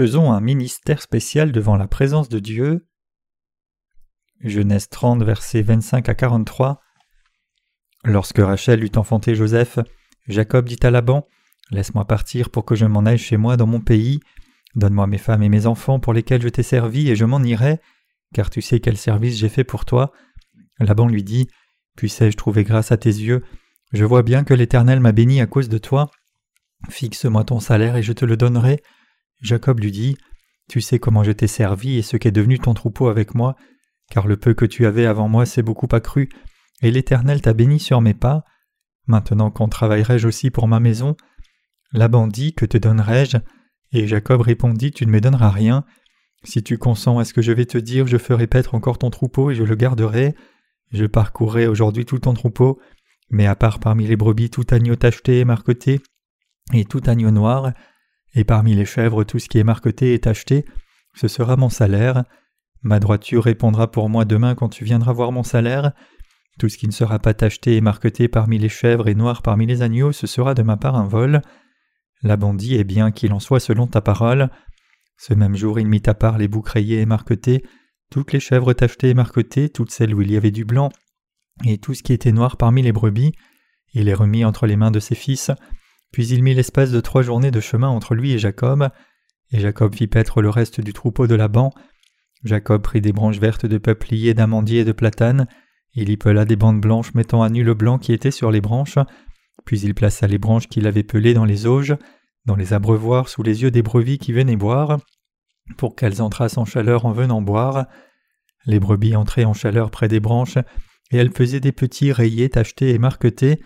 Faisons un ministère spécial devant la présence de Dieu. Genèse 30, versets 25 à 43. Lorsque Rachel eut enfanté Joseph, Jacob dit à Laban Laisse-moi partir pour que je m'en aille chez moi dans mon pays. Donne-moi mes femmes et mes enfants pour lesquels je t'ai servi et je m'en irai, car tu sais quel service j'ai fait pour toi. Laban lui dit Puissais-je trouver grâce à tes yeux? Je vois bien que l'Éternel m'a béni à cause de toi. Fixe-moi ton salaire et je te le donnerai. Jacob lui dit Tu sais comment je t'ai servi et ce qu'est devenu ton troupeau avec moi, car le peu que tu avais avant moi s'est beaucoup accru, et l'Éternel t'a béni sur mes pas. Maintenant quand travaillerai-je aussi pour ma maison Laban dit Que te donnerai-je Et Jacob répondit Tu ne me donneras rien. Si tu consens à ce que je vais te dire, je ferai paître encore ton troupeau et je le garderai. Je parcourrai aujourd'hui tout ton troupeau, mais à part parmi les brebis tout agneau tacheté et marqueté, et tout agneau noir, et parmi les chèvres tout ce qui est marqueté et tacheté, ce sera mon salaire. Ma droiture répondra pour moi demain quand tu viendras voir mon salaire. Tout ce qui ne sera pas tacheté et marqueté parmi les chèvres et noir parmi les agneaux, ce sera de ma part un vol. La dit est bien qu'il en soit selon ta parole. Ce même jour il mit à part les boucs rayés et marquetés, toutes les chèvres tachetées et marquetées, toutes celles où il y avait du blanc, et tout ce qui était noir parmi les brebis, il les remit entre les mains de ses fils, puis il mit l'espace de trois journées de chemin entre lui et Jacob, et Jacob fit paître le reste du troupeau de Laban. Jacob prit des branches vertes de peuplier, d'amandier et de platane, il y pela des bandes blanches mettant à nu le blanc qui était sur les branches, puis il plaça les branches qu'il avait pelées dans les auges, dans les abreuvoirs sous les yeux des brebis qui venaient boire, pour qu'elles entrassent en chaleur en venant boire. Les brebis entraient en chaleur près des branches, et elles faisaient des petits rayés tachetés et marquetés.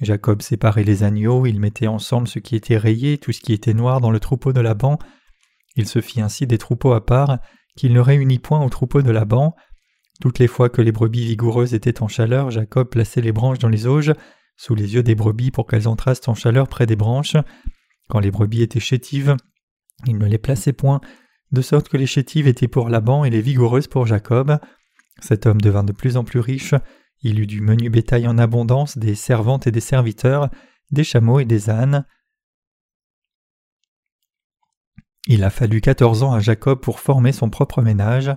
Jacob séparait les agneaux, il mettait ensemble ce qui était rayé, tout ce qui était noir dans le troupeau de Laban. Il se fit ainsi des troupeaux à part, qu'il ne réunit point au troupeau de Laban. Toutes les fois que les brebis vigoureuses étaient en chaleur, Jacob plaçait les branches dans les auges, sous les yeux des brebis pour qu'elles entrassent en chaleur près des branches. Quand les brebis étaient chétives, il ne les plaçait point, de sorte que les chétives étaient pour Laban et les vigoureuses pour Jacob. Cet homme devint de plus en plus riche, il eut du menu bétail en abondance, des servantes et des serviteurs, des chameaux et des ânes. Il a fallu quatorze ans à Jacob pour former son propre ménage.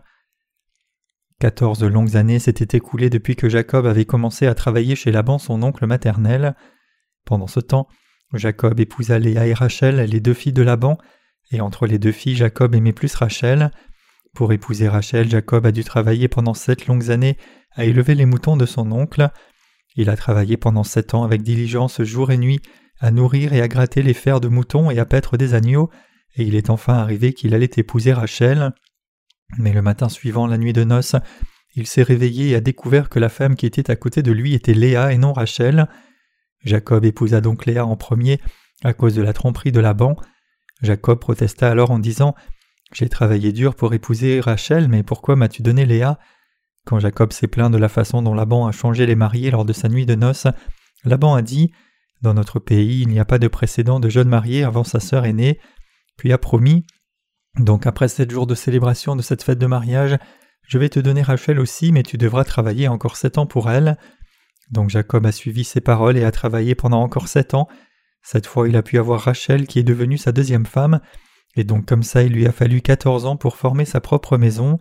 Quatorze longues années s'étaient écoulées depuis que Jacob avait commencé à travailler chez Laban son oncle maternel. Pendant ce temps, Jacob épousa Léa et Rachel, les deux filles de Laban, et entre les deux filles, Jacob aimait plus Rachel. Pour épouser Rachel, Jacob a dû travailler pendant sept longues années à élever les moutons de son oncle. Il a travaillé pendant sept ans avec diligence jour et nuit à nourrir et à gratter les fers de moutons et à paître des agneaux, et il est enfin arrivé qu'il allait épouser Rachel. Mais le matin suivant la nuit de noces, il s'est réveillé et a découvert que la femme qui était à côté de lui était Léa et non Rachel. Jacob épousa donc Léa en premier à cause de la tromperie de Laban. Jacob protesta alors en disant J'ai travaillé dur pour épouser Rachel, mais pourquoi m'as-tu donné Léa? Quand Jacob s'est plaint de la façon dont Laban a changé les mariés lors de sa nuit de noces, Laban a dit Dans notre pays, il n'y a pas de précédent de jeune marié avant sa sœur aînée, puis a promis Donc après sept jours de célébration de cette fête de mariage, je vais te donner Rachel aussi, mais tu devras travailler encore sept ans pour elle. Donc Jacob a suivi ses paroles et a travaillé pendant encore sept ans. Cette fois il a pu avoir Rachel qui est devenue sa deuxième femme, et donc comme ça il lui a fallu quatorze ans pour former sa propre maison.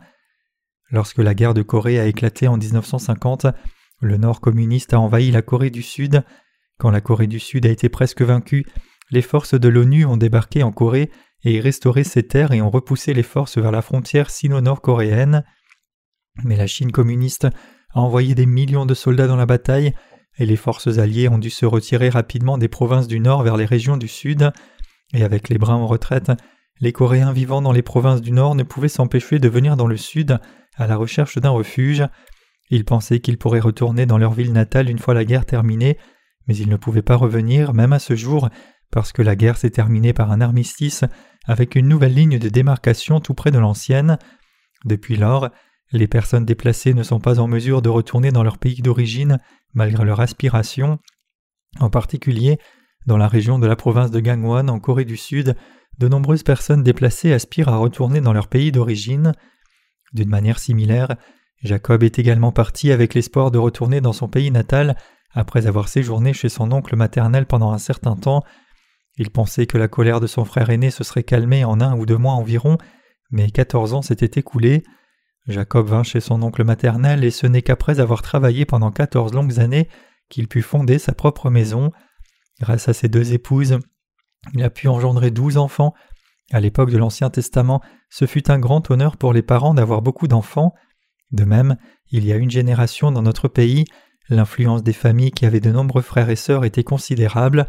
Lorsque la guerre de Corée a éclaté en 1950, le Nord communiste a envahi la Corée du Sud. Quand la Corée du Sud a été presque vaincue, les forces de l'ONU ont débarqué en Corée et restauré ses terres et ont repoussé les forces vers la frontière sino-nord-coréenne. Mais la Chine communiste a envoyé des millions de soldats dans la bataille, et les forces alliées ont dû se retirer rapidement des provinces du nord vers les régions du sud, et avec les Bruns en retraite, les Coréens vivant dans les provinces du nord ne pouvaient s'empêcher de venir dans le sud à la recherche d'un refuge. Ils pensaient qu'ils pourraient retourner dans leur ville natale une fois la guerre terminée, mais ils ne pouvaient pas revenir, même à ce jour, parce que la guerre s'est terminée par un armistice avec une nouvelle ligne de démarcation tout près de l'ancienne. Depuis lors, les personnes déplacées ne sont pas en mesure de retourner dans leur pays d'origine malgré leur aspiration. En particulier, dans la région de la province de Gangwon en Corée du Sud, de nombreuses personnes déplacées aspirent à retourner dans leur pays d'origine. D'une manière similaire, Jacob est également parti avec l'espoir de retourner dans son pays natal après avoir séjourné chez son oncle maternel pendant un certain temps. Il pensait que la colère de son frère aîné se serait calmée en un ou deux mois environ, mais quatorze ans s'étaient écoulés. Jacob vint chez son oncle maternel et ce n'est qu'après avoir travaillé pendant quatorze longues années qu'il put fonder sa propre maison. Grâce à ses deux épouses, il a pu engendrer douze enfants. À l'époque de l'Ancien Testament, ce fut un grand honneur pour les parents d'avoir beaucoup d'enfants. De même, il y a une génération dans notre pays, l'influence des familles qui avaient de nombreux frères et sœurs était considérable.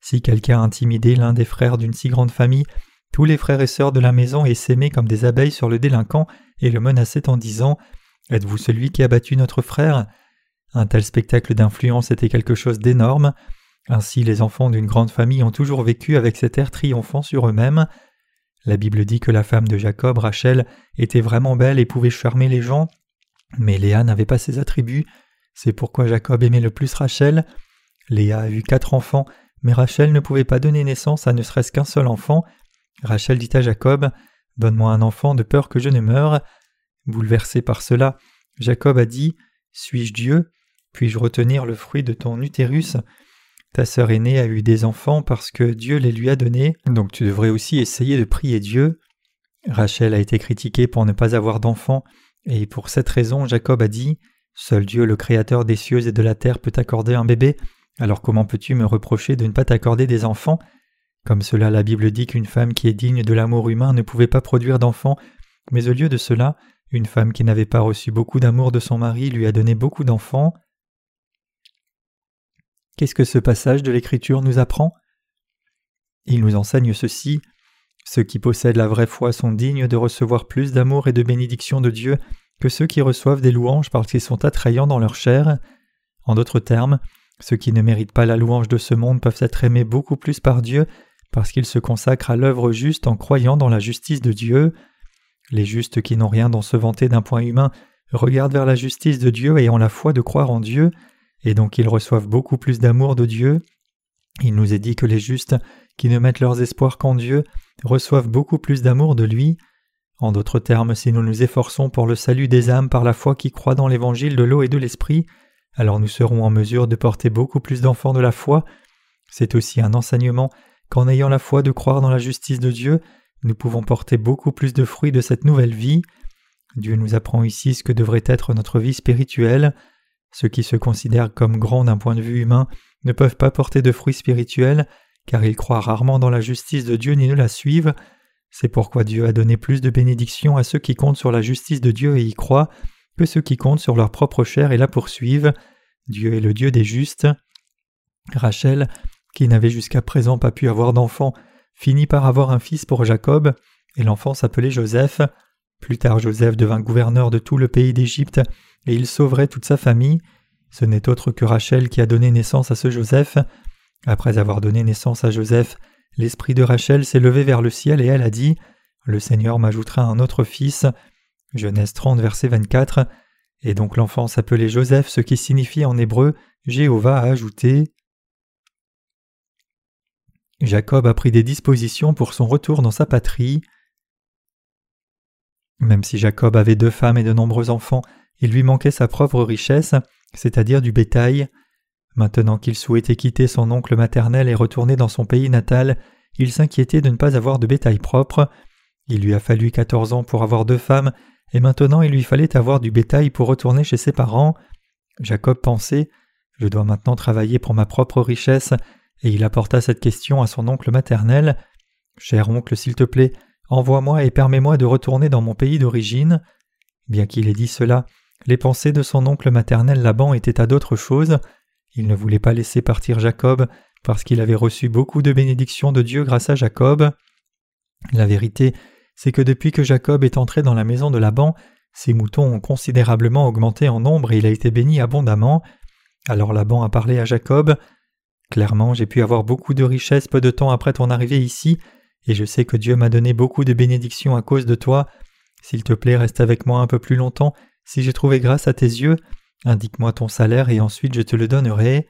Si quelqu'un intimidait l'un des frères d'une si grande famille, tous les frères et sœurs de la maison essaimaient comme des abeilles sur le délinquant et le menaçaient en disant Êtes-vous celui qui a battu notre frère? Un tel spectacle d'influence était quelque chose d'énorme. Ainsi, les enfants d'une grande famille ont toujours vécu avec cet air triomphant sur eux-mêmes. La Bible dit que la femme de Jacob, Rachel, était vraiment belle et pouvait charmer les gens, mais Léa n'avait pas ces attributs. C'est pourquoi Jacob aimait le plus Rachel. Léa a eu quatre enfants, mais Rachel ne pouvait pas donner naissance à ne serait-ce qu'un seul enfant, Rachel dit à Jacob Donne-moi un enfant de peur que je ne meure. Bouleversé par cela, Jacob a dit Suis-je Dieu? Puis-je retenir le fruit de ton utérus? Ta sœur aînée a eu des enfants parce que Dieu les lui a donnés, donc tu devrais aussi essayer de prier Dieu. Rachel a été critiquée pour ne pas avoir d'enfants, et pour cette raison Jacob a dit Seul Dieu, le Créateur des cieux et de la terre, peut accorder un bébé, alors comment peux-tu me reprocher de ne pas t'accorder des enfants? Comme cela, la Bible dit qu'une femme qui est digne de l'amour humain ne pouvait pas produire d'enfants, mais au lieu de cela, une femme qui n'avait pas reçu beaucoup d'amour de son mari lui a donné beaucoup d'enfants. Qu'est-ce que ce passage de l'Écriture nous apprend? Il nous enseigne ceci. Ceux qui possèdent la vraie foi sont dignes de recevoir plus d'amour et de bénédiction de Dieu que ceux qui reçoivent des louanges parce qu'ils sont attrayants dans leur chair. En d'autres termes, ceux qui ne méritent pas la louange de ce monde peuvent être aimés beaucoup plus par Dieu parce qu'ils se consacrent à l'œuvre juste en croyant dans la justice de Dieu. Les justes qui n'ont rien dans se vanter d'un point humain regardent vers la justice de Dieu et ont la foi de croire en Dieu, et donc ils reçoivent beaucoup plus d'amour de Dieu. Il nous est dit que les justes, qui ne mettent leurs espoirs qu'en Dieu, reçoivent beaucoup plus d'amour de lui. En d'autres termes, si nous nous efforçons pour le salut des âmes par la foi qui croit dans l'évangile de l'eau et de l'esprit, alors nous serons en mesure de porter beaucoup plus d'enfants de la foi. C'est aussi un enseignement qu'en ayant la foi de croire dans la justice de Dieu, nous pouvons porter beaucoup plus de fruits de cette nouvelle vie. Dieu nous apprend ici ce que devrait être notre vie spirituelle. Ceux qui se considèrent comme grands d'un point de vue humain ne peuvent pas porter de fruits spirituels, car ils croient rarement dans la justice de Dieu ni ne la suivent. C'est pourquoi Dieu a donné plus de bénédictions à ceux qui comptent sur la justice de Dieu et y croient, que ceux qui comptent sur leur propre chair et la poursuivent. Dieu est le Dieu des justes. Rachel qui n'avait jusqu'à présent pas pu avoir d'enfant, finit par avoir un fils pour Jacob, et l'enfant s'appelait Joseph. Plus tard Joseph devint gouverneur de tout le pays d'Égypte, et il sauverait toute sa famille. Ce n'est autre que Rachel qui a donné naissance à ce Joseph. Après avoir donné naissance à Joseph, l'esprit de Rachel s'est levé vers le ciel et elle a dit Le Seigneur m'ajoutera un autre fils. Genèse 30, verset 24. Et donc l'enfant s'appelait Joseph, ce qui signifie en hébreu Jéhovah a ajouté. Jacob a pris des dispositions pour son retour dans sa patrie. Même si Jacob avait deux femmes et de nombreux enfants, il lui manquait sa propre richesse, c'est-à-dire du bétail. Maintenant qu'il souhaitait quitter son oncle maternel et retourner dans son pays natal, il s'inquiétait de ne pas avoir de bétail propre. Il lui a fallu quatorze ans pour avoir deux femmes, et maintenant il lui fallait avoir du bétail pour retourner chez ses parents. Jacob pensait Je dois maintenant travailler pour ma propre richesse, et il apporta cette question à son oncle maternel. Cher oncle, s'il te plaît, envoie-moi et permets-moi de retourner dans mon pays d'origine. Bien qu'il ait dit cela, les pensées de son oncle maternel Laban étaient à d'autres choses. Il ne voulait pas laisser partir Jacob parce qu'il avait reçu beaucoup de bénédictions de Dieu grâce à Jacob. La vérité, c'est que depuis que Jacob est entré dans la maison de Laban, ses moutons ont considérablement augmenté en nombre et il a été béni abondamment. Alors Laban a parlé à Jacob. Clairement, j'ai pu avoir beaucoup de richesses peu de temps après ton arrivée ici, et je sais que Dieu m'a donné beaucoup de bénédictions à cause de toi. S'il te plaît, reste avec moi un peu plus longtemps, si j'ai trouvé grâce à tes yeux, indique-moi ton salaire et ensuite je te le donnerai.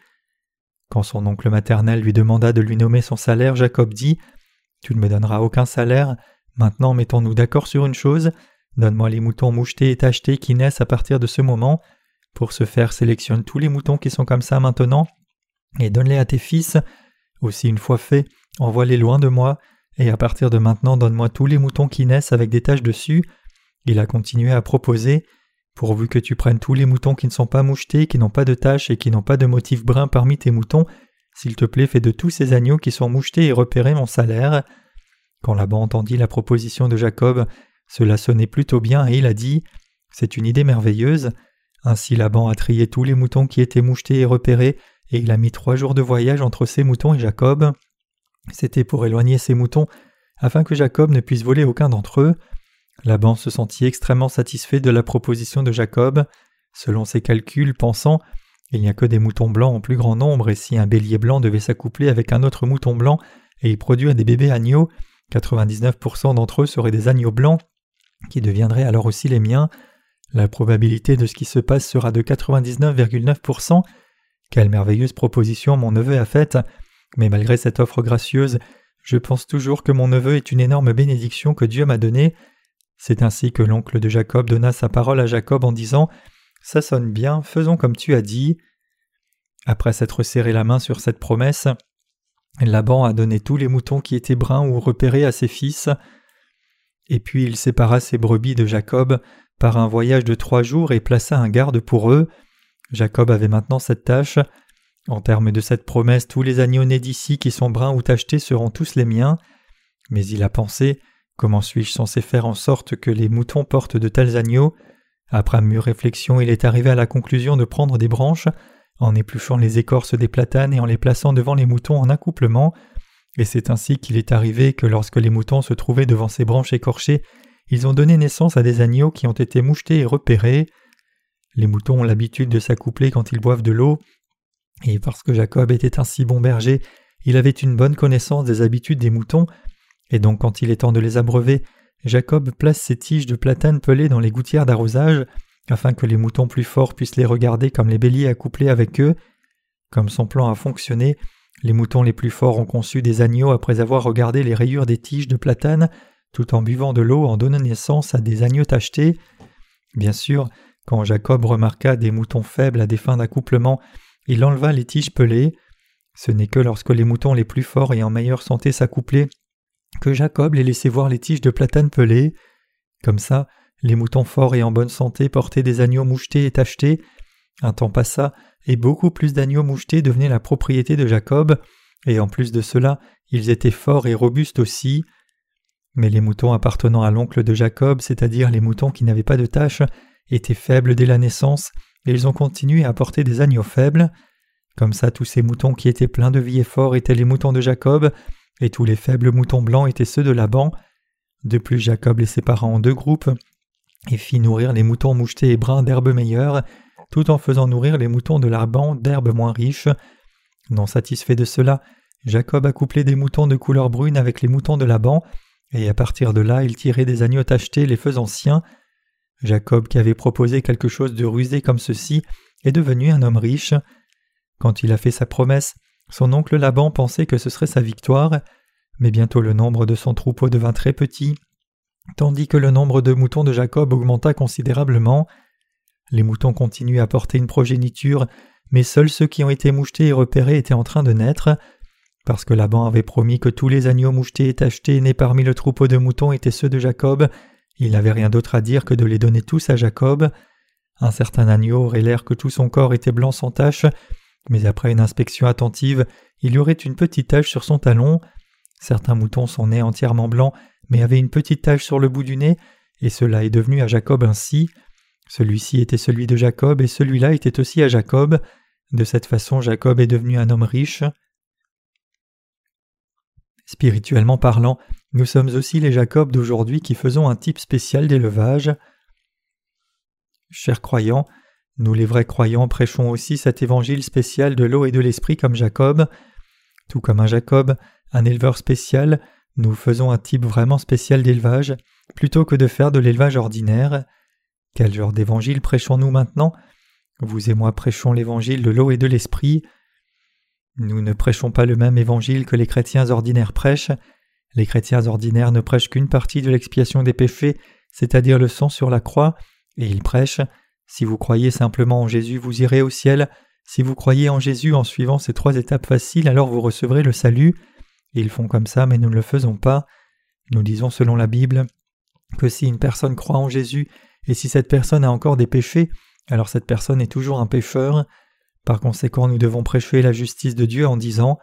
Quand son oncle maternel lui demanda de lui nommer son salaire, Jacob dit Tu ne me donneras aucun salaire, maintenant mettons-nous d'accord sur une chose, donne-moi les moutons mouchetés et tachetés qui naissent à partir de ce moment. Pour ce faire, sélectionne tous les moutons qui sont comme ça maintenant et donne-les à tes fils. Aussi une fois fait, envoie-les loin de moi, et à partir de maintenant donne-moi tous les moutons qui naissent avec des taches dessus. Il a continué à proposer Pourvu que tu prennes tous les moutons qui ne sont pas mouchetés, qui n'ont pas de taches et qui n'ont pas de motifs bruns parmi tes moutons, s'il te plaît, fais de tous ces agneaux qui sont mouchetés et repérés mon salaire. Quand Laban entendit la proposition de Jacob, cela sonnait plutôt bien et il a dit C'est une idée merveilleuse. Ainsi Laban a trié tous les moutons qui étaient mouchetés et repérés, et il a mis trois jours de voyage entre ses moutons et Jacob. C'était pour éloigner ses moutons, afin que Jacob ne puisse voler aucun d'entre eux. Laban se sentit extrêmement satisfait de la proposition de Jacob. Selon ses calculs, pensant Il n'y a que des moutons blancs en plus grand nombre, et si un bélier blanc devait s'accoupler avec un autre mouton blanc et y produire des bébés agneaux, 99% d'entre eux seraient des agneaux blancs, qui deviendraient alors aussi les miens. La probabilité de ce qui se passe sera de 99,9%. Quelle merveilleuse proposition mon neveu a faite. Mais malgré cette offre gracieuse, je pense toujours que mon neveu est une énorme bénédiction que Dieu m'a donnée. C'est ainsi que l'oncle de Jacob donna sa parole à Jacob en disant Ça sonne bien, faisons comme tu as dit. Après s'être serré la main sur cette promesse, Laban a donné tous les moutons qui étaient bruns ou repérés à ses fils. Et puis il sépara ses brebis de Jacob par un voyage de trois jours et plaça un garde pour eux. Jacob avait maintenant cette tâche. En termes de cette promesse, tous les agneaux nés d'ici qui sont bruns ou tachetés seront tous les miens. Mais il a pensé Comment suis-je censé faire en sorte que les moutons portent de tels agneaux? Après mûre réflexion, il est arrivé à la conclusion de prendre des branches, en épluchant les écorces des platanes et en les plaçant devant les moutons en accouplement, et c'est ainsi qu'il est arrivé que lorsque les moutons se trouvaient devant ces branches écorchées, ils ont donné naissance à des agneaux qui ont été mouchetés et repérés. Les moutons ont l'habitude de s'accoupler quand ils boivent de l'eau, et parce que Jacob était un si bon berger, il avait une bonne connaissance des habitudes des moutons, et donc quand il est temps de les abreuver, Jacob place ses tiges de platane pelées dans les gouttières d'arrosage, afin que les moutons plus forts puissent les regarder comme les béliers accouplés avec eux. Comme son plan a fonctionné, les moutons les plus forts ont conçu des agneaux après avoir regardé les rayures des tiges de platane, tout en buvant de l'eau en donnant naissance à des agneaux tachetés. Bien sûr, quand Jacob remarqua des moutons faibles à des fins d'accouplement, il enleva les tiges pelées. Ce n'est que lorsque les moutons les plus forts et en meilleure santé s'accouplaient que Jacob les laissait voir les tiges de platane pelées. Comme ça, les moutons forts et en bonne santé portaient des agneaux mouchetés et tachetés. Un temps passa, et beaucoup plus d'agneaux mouchetés devenaient la propriété de Jacob, et en plus de cela, ils étaient forts et robustes aussi. Mais les moutons appartenant à l'oncle de Jacob, c'est-à-dire les moutons qui n'avaient pas de taches, étaient faibles dès la naissance, et ils ont continué à porter des agneaux faibles. Comme ça, tous ces moutons qui étaient pleins de vie et forts étaient les moutons de Jacob, et tous les faibles moutons blancs étaient ceux de Laban. De plus, Jacob les sépara en deux groupes et fit nourrir les moutons mouchetés et bruns d'herbes meilleures, tout en faisant nourrir les moutons de Laban d'herbes moins riches. Non satisfait de cela, Jacob accouplait des moutons de couleur brune avec les moutons de Laban, et à partir de là il tirait des agneaux tachetés les faisant siens. Jacob, qui avait proposé quelque chose de rusé comme ceci, est devenu un homme riche. Quand il a fait sa promesse, son oncle Laban pensait que ce serait sa victoire, mais bientôt le nombre de son troupeau devint très petit, tandis que le nombre de moutons de Jacob augmenta considérablement. Les moutons continuaient à porter une progéniture, mais seuls ceux qui ont été mouchetés et repérés étaient en train de naître. Parce que Laban avait promis que tous les agneaux mouchetés et tachetés nés parmi le troupeau de moutons étaient ceux de Jacob, il n'avait rien d'autre à dire que de les donner tous à Jacob. Un certain agneau aurait l'air que tout son corps était blanc sans tache, mais après une inspection attentive, il y aurait une petite tache sur son talon. Certains moutons sont nés entièrement blancs, mais avaient une petite tache sur le bout du nez, et cela est devenu à Jacob ainsi. Celui-ci était celui de Jacob, et celui-là était aussi à Jacob. De cette façon, Jacob est devenu un homme riche. Spirituellement parlant, nous sommes aussi les Jacob d'aujourd'hui qui faisons un type spécial d'élevage. Chers croyants, nous les vrais croyants prêchons aussi cet évangile spécial de l'eau et de l'esprit comme Jacob. Tout comme un Jacob, un éleveur spécial, nous faisons un type vraiment spécial d'élevage, plutôt que de faire de l'élevage ordinaire. Quel genre d'évangile prêchons-nous maintenant? Vous et moi prêchons l'évangile de l'eau et de l'esprit. Nous ne prêchons pas le même évangile que les chrétiens ordinaires prêchent. Les chrétiens ordinaires ne prêchent qu'une partie de l'expiation des péchés, c'est-à-dire le sang sur la croix, et ils prêchent si vous croyez simplement en Jésus, vous irez au ciel. Si vous croyez en Jésus en suivant ces trois étapes faciles, alors vous recevrez le salut. Ils font comme ça, mais nous ne le faisons pas. Nous disons selon la Bible que si une personne croit en Jésus et si cette personne a encore des péchés, alors cette personne est toujours un pécheur. Par conséquent, nous devons prêcher la justice de Dieu en disant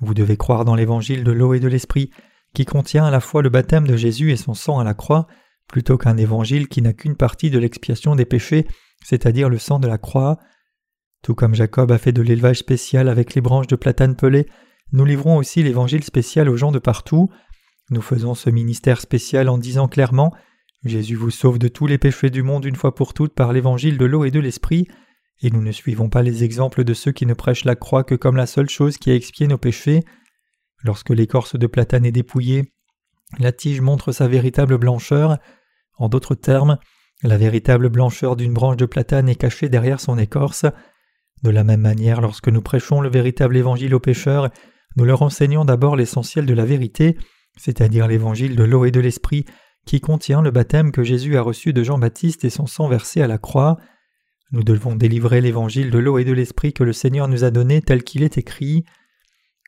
Vous devez croire dans l'évangile de l'eau et de l'esprit, qui contient à la fois le baptême de Jésus et son sang à la croix, plutôt qu'un évangile qui n'a qu'une partie de l'expiation des péchés, c'est-à-dire le sang de la croix. Tout comme Jacob a fait de l'élevage spécial avec les branches de platane pelées, nous livrons aussi l'évangile spécial aux gens de partout. Nous faisons ce ministère spécial en disant clairement Jésus vous sauve de tous les péchés du monde une fois pour toutes par l'évangile de l'eau et de l'esprit, et nous ne suivons pas les exemples de ceux qui ne prêchent la croix que comme la seule chose qui a expié nos péchés. Lorsque l'écorce de platane est dépouillée, la tige montre sa véritable blancheur. En d'autres termes, la véritable blancheur d'une branche de platane est cachée derrière son écorce. De la même manière, lorsque nous prêchons le véritable évangile aux pécheurs, nous leur enseignons d'abord l'essentiel de la vérité, c'est-à-dire l'évangile de l'eau et de l'esprit, qui contient le baptême que Jésus a reçu de Jean-Baptiste et son sang versé à la croix. Nous devons délivrer l'évangile de l'eau et de l'esprit que le Seigneur nous a donné tel qu'il est écrit.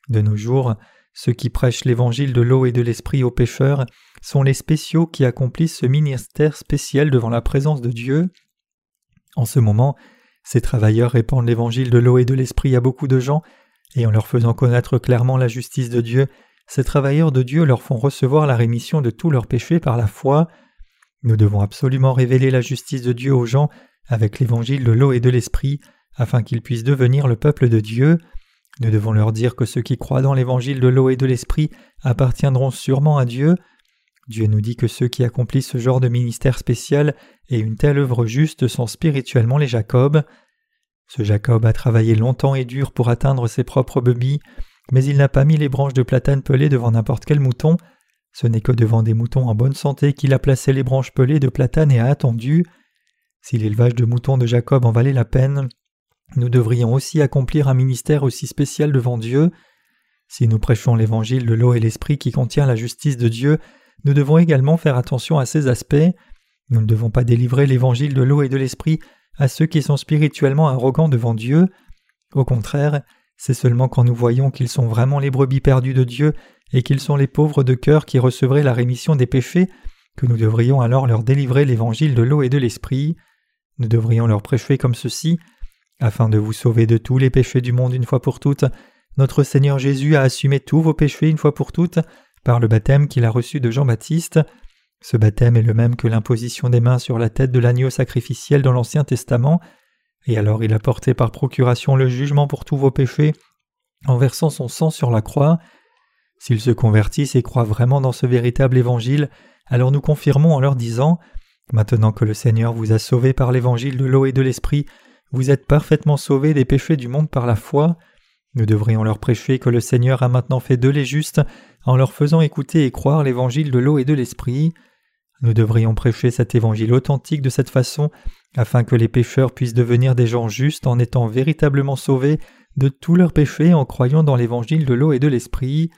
De nos jours, ceux qui prêchent l'évangile de l'eau et de l'esprit aux pécheurs sont les spéciaux qui accomplissent ce ministère spécial devant la présence de Dieu. En ce moment, ces travailleurs répandent l'évangile de l'eau et de l'esprit à beaucoup de gens, et en leur faisant connaître clairement la justice de Dieu, ces travailleurs de Dieu leur font recevoir la rémission de tous leurs péchés par la foi. Nous devons absolument révéler la justice de Dieu aux gens avec l'évangile de l'eau et de l'esprit, afin qu'ils puissent devenir le peuple de Dieu. Nous devons leur dire que ceux qui croient dans l'évangile de l'eau et de l'esprit appartiendront sûrement à Dieu. Dieu nous dit que ceux qui accomplissent ce genre de ministère spécial et une telle œuvre juste sont spirituellement les Jacob. Ce Jacob a travaillé longtemps et dur pour atteindre ses propres brebis, mais il n'a pas mis les branches de platane pelées devant n'importe quel mouton. Ce n'est que devant des moutons en bonne santé qu'il a placé les branches pelées de platane et a attendu. Si l'élevage de moutons de Jacob en valait la peine, nous devrions aussi accomplir un ministère aussi spécial devant Dieu. Si nous prêchons l'évangile de l'eau et l'esprit qui contient la justice de Dieu, nous devons également faire attention à ces aspects. Nous ne devons pas délivrer l'évangile de l'eau et de l'esprit à ceux qui sont spirituellement arrogants devant Dieu. Au contraire, c'est seulement quand nous voyons qu'ils sont vraiment les brebis perdues de Dieu et qu'ils sont les pauvres de cœur qui recevraient la rémission des péchés que nous devrions alors leur délivrer l'évangile de l'eau et de l'esprit. Nous devrions leur prêcher comme ceci afin de vous sauver de tous les péchés du monde une fois pour toutes. Notre Seigneur Jésus a assumé tous vos péchés une fois pour toutes par le baptême qu'il a reçu de Jean-Baptiste. Ce baptême est le même que l'imposition des mains sur la tête de l'agneau sacrificiel dans l'Ancien Testament, et alors il a porté par procuration le jugement pour tous vos péchés, en versant son sang sur la croix. S'ils se convertissent et croient vraiment dans ce véritable évangile, alors nous confirmons en leur disant Maintenant que le Seigneur vous a sauvés par l'évangile de l'eau et de l'esprit, vous êtes parfaitement sauvés des péchés du monde par la foi. Nous devrions leur prêcher que le Seigneur a maintenant fait d'eux les justes en leur faisant écouter et croire l'évangile de l'eau et de l'esprit. Nous devrions prêcher cet évangile authentique de cette façon afin que les pécheurs puissent devenir des gens justes en étant véritablement sauvés de tous leurs péchés en croyant dans l'évangile de l'eau et de l'esprit.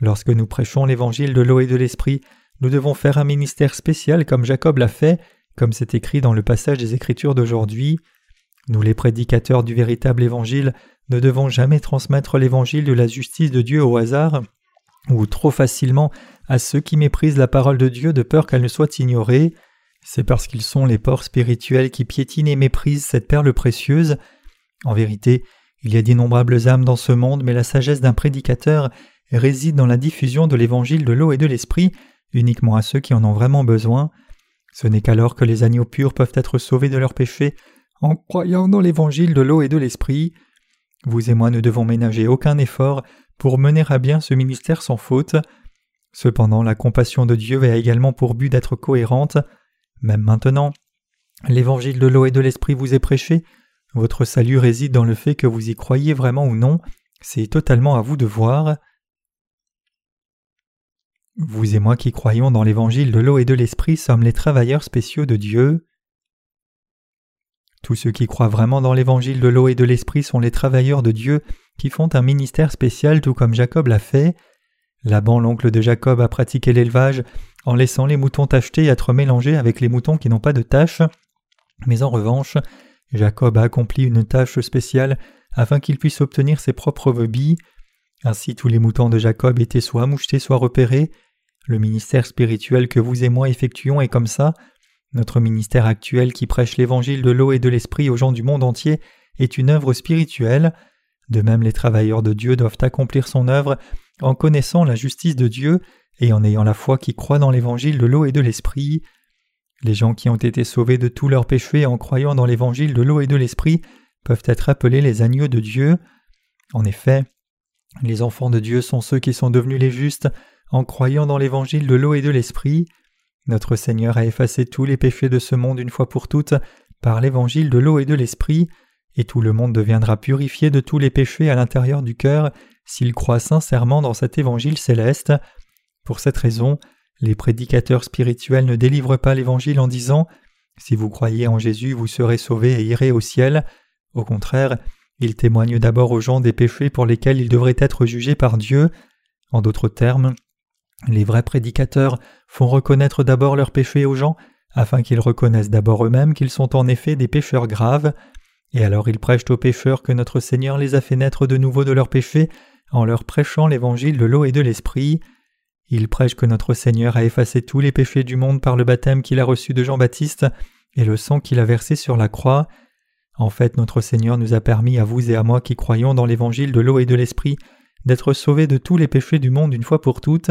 Lorsque nous prêchons l'évangile de l'eau et de l'esprit, nous devons faire un ministère spécial comme Jacob l'a fait, comme c'est écrit dans le passage des Écritures d'aujourd'hui. Nous les prédicateurs du véritable évangile ne devons jamais transmettre l'évangile de la justice de Dieu au hasard ou trop facilement à ceux qui méprisent la parole de Dieu de peur qu'elle ne soit ignorée. C'est parce qu'ils sont les porcs spirituels qui piétinent et méprisent cette perle précieuse. En vérité, il y a d'innombrables âmes dans ce monde, mais la sagesse d'un prédicateur réside dans la diffusion de l'évangile de l'eau et de l'esprit, uniquement à ceux qui en ont vraiment besoin. Ce n'est qu'alors que les agneaux purs peuvent être sauvés de leurs péchés en croyant dans l'évangile de l'eau et de l'esprit. Vous et moi ne devons ménager aucun effort pour mener à bien ce ministère sans faute. Cependant, la compassion de Dieu a également pour but d'être cohérente. Même maintenant, l'évangile de l'eau et de l'esprit vous est prêché. Votre salut réside dans le fait que vous y croyez vraiment ou non. C'est totalement à vous de voir. Vous et moi qui croyons dans l'évangile de l'eau et de l'esprit sommes les travailleurs spéciaux de Dieu. Tous ceux qui croient vraiment dans l'évangile de l'eau et de l'esprit sont les travailleurs de Dieu qui font un ministère spécial tout comme Jacob l'a fait. Laban, l'oncle de Jacob, a pratiqué l'élevage en laissant les moutons tachetés être mélangés avec les moutons qui n'ont pas de taches. Mais en revanche, Jacob a accompli une tâche spéciale afin qu'il puisse obtenir ses propres brebis. Ainsi tous les moutons de Jacob étaient soit mouchetés, soit repérés. Le ministère spirituel que vous et moi effectuons est comme ça. Notre ministère actuel qui prêche l'évangile de l'eau et de l'esprit aux gens du monde entier est une œuvre spirituelle. De même les travailleurs de Dieu doivent accomplir son œuvre en connaissant la justice de Dieu et en ayant la foi qui croit dans l'évangile de l'eau et de l'esprit. Les gens qui ont été sauvés de tous leurs péchés en croyant dans l'évangile de l'eau et de l'esprit peuvent être appelés les agneaux de Dieu. En effet, les enfants de Dieu sont ceux qui sont devenus les justes en croyant dans l'évangile de l'eau et de l'esprit. Notre Seigneur a effacé tous les péchés de ce monde une fois pour toutes par l'évangile de l'eau et de l'esprit, et tout le monde deviendra purifié de tous les péchés à l'intérieur du cœur s'il croit sincèrement dans cet évangile céleste. Pour cette raison, les prédicateurs spirituels ne délivrent pas l'évangile en disant Si vous croyez en Jésus, vous serez sauvés et irez au ciel. Au contraire, il témoigne d'abord aux gens des péchés pour lesquels ils devraient être jugés par Dieu. En d'autres termes, les vrais prédicateurs font reconnaître d'abord leurs péchés aux gens, afin qu'ils reconnaissent d'abord eux-mêmes qu'ils sont en effet des pécheurs graves, et alors ils prêchent aux pécheurs que notre Seigneur les a fait naître de nouveau de leurs péchés en leur prêchant l'évangile de l'eau et de l'esprit. Ils prêchent que notre Seigneur a effacé tous les péchés du monde par le baptême qu'il a reçu de Jean-Baptiste et le sang qu'il a versé sur la croix, en fait, notre Seigneur nous a permis à vous et à moi qui croyons dans l'évangile de l'eau et de l'esprit d'être sauvés de tous les péchés du monde une fois pour toutes.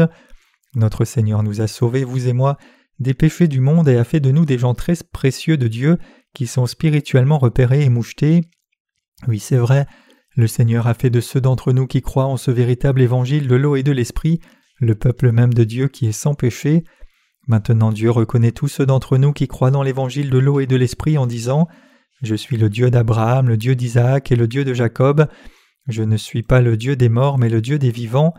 Notre Seigneur nous a sauvés, vous et moi, des péchés du monde et a fait de nous des gens très précieux de Dieu qui sont spirituellement repérés et mouchetés. Oui, c'est vrai, le Seigneur a fait de ceux d'entre nous qui croient en ce véritable évangile de l'eau et de l'esprit le peuple même de Dieu qui est sans péché. Maintenant Dieu reconnaît tous ceux d'entre nous qui croient dans l'évangile de l'eau et de l'esprit en disant je suis le Dieu d'Abraham, le Dieu d'Isaac et le Dieu de Jacob. Je ne suis pas le Dieu des morts, mais le Dieu des vivants.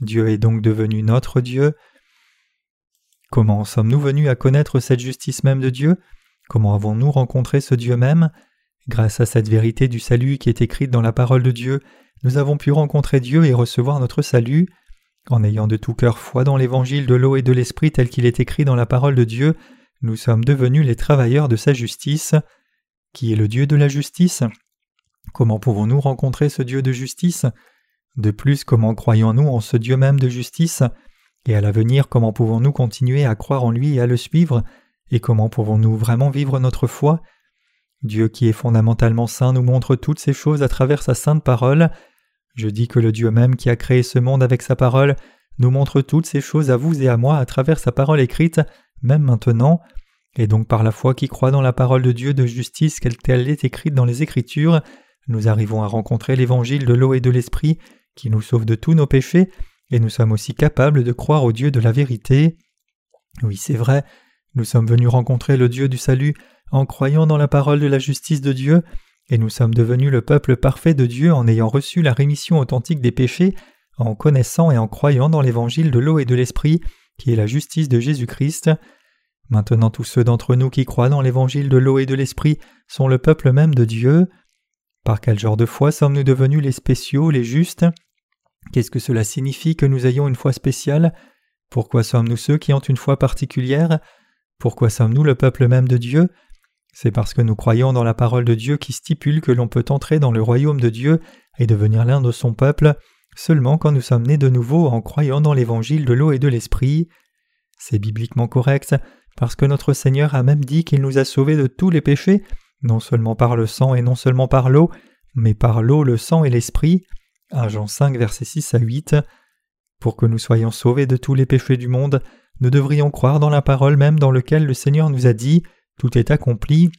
Dieu est donc devenu notre Dieu. Comment sommes-nous venus à connaître cette justice même de Dieu? Comment avons-nous rencontré ce Dieu même? Grâce à cette vérité du salut qui est écrite dans la parole de Dieu, nous avons pu rencontrer Dieu et recevoir notre salut. En ayant de tout cœur foi dans l'évangile de l'eau et de l'esprit tel qu'il est écrit dans la parole de Dieu, nous sommes devenus les travailleurs de sa justice. Qui est le Dieu de la justice? Comment pouvons-nous rencontrer ce Dieu de justice? De plus, comment croyons-nous en ce Dieu même de justice? Et à l'avenir, comment pouvons-nous continuer à croire en lui et à le suivre? Et comment pouvons-nous vraiment vivre notre foi? Dieu qui est fondamentalement saint nous montre toutes ces choses à travers sa sainte parole. Je dis que le Dieu même qui a créé ce monde avec sa parole nous montre toutes ces choses à vous et à moi à travers sa parole écrite, même maintenant. Et donc par la foi qui croit dans la parole de Dieu de justice qu'elle est écrite dans les Écritures, nous arrivons à rencontrer l'évangile de l'eau et de l'esprit qui nous sauve de tous nos péchés, et nous sommes aussi capables de croire au Dieu de la vérité. Oui, c'est vrai, nous sommes venus rencontrer le Dieu du salut en croyant dans la parole de la justice de Dieu, et nous sommes devenus le peuple parfait de Dieu en ayant reçu la rémission authentique des péchés, en connaissant et en croyant dans l'évangile de l'eau et de l'esprit, qui est la justice de Jésus-Christ. Maintenant tous ceux d'entre nous qui croient dans l'évangile de l'eau et de l'esprit sont le peuple même de Dieu. Par quel genre de foi sommes-nous devenus les spéciaux, les justes? Qu'est-ce que cela signifie que nous ayons une foi spéciale? Pourquoi sommes-nous ceux qui ont une foi particulière? Pourquoi sommes-nous le peuple même de Dieu? C'est parce que nous croyons dans la parole de Dieu qui stipule que l'on peut entrer dans le royaume de Dieu et devenir l'un de son peuple seulement quand nous sommes nés de nouveau en croyant dans l'évangile de l'eau et de l'esprit. C'est bibliquement correct parce que notre Seigneur a même dit qu'il nous a sauvés de tous les péchés, non seulement par le sang et non seulement par l'eau, mais par l'eau, le sang et l'esprit. 1 Jean 5, versets 6 à 8. Pour que nous soyons sauvés de tous les péchés du monde, nous devrions croire dans la parole même dans laquelle le Seigneur nous a dit Tout est accompli.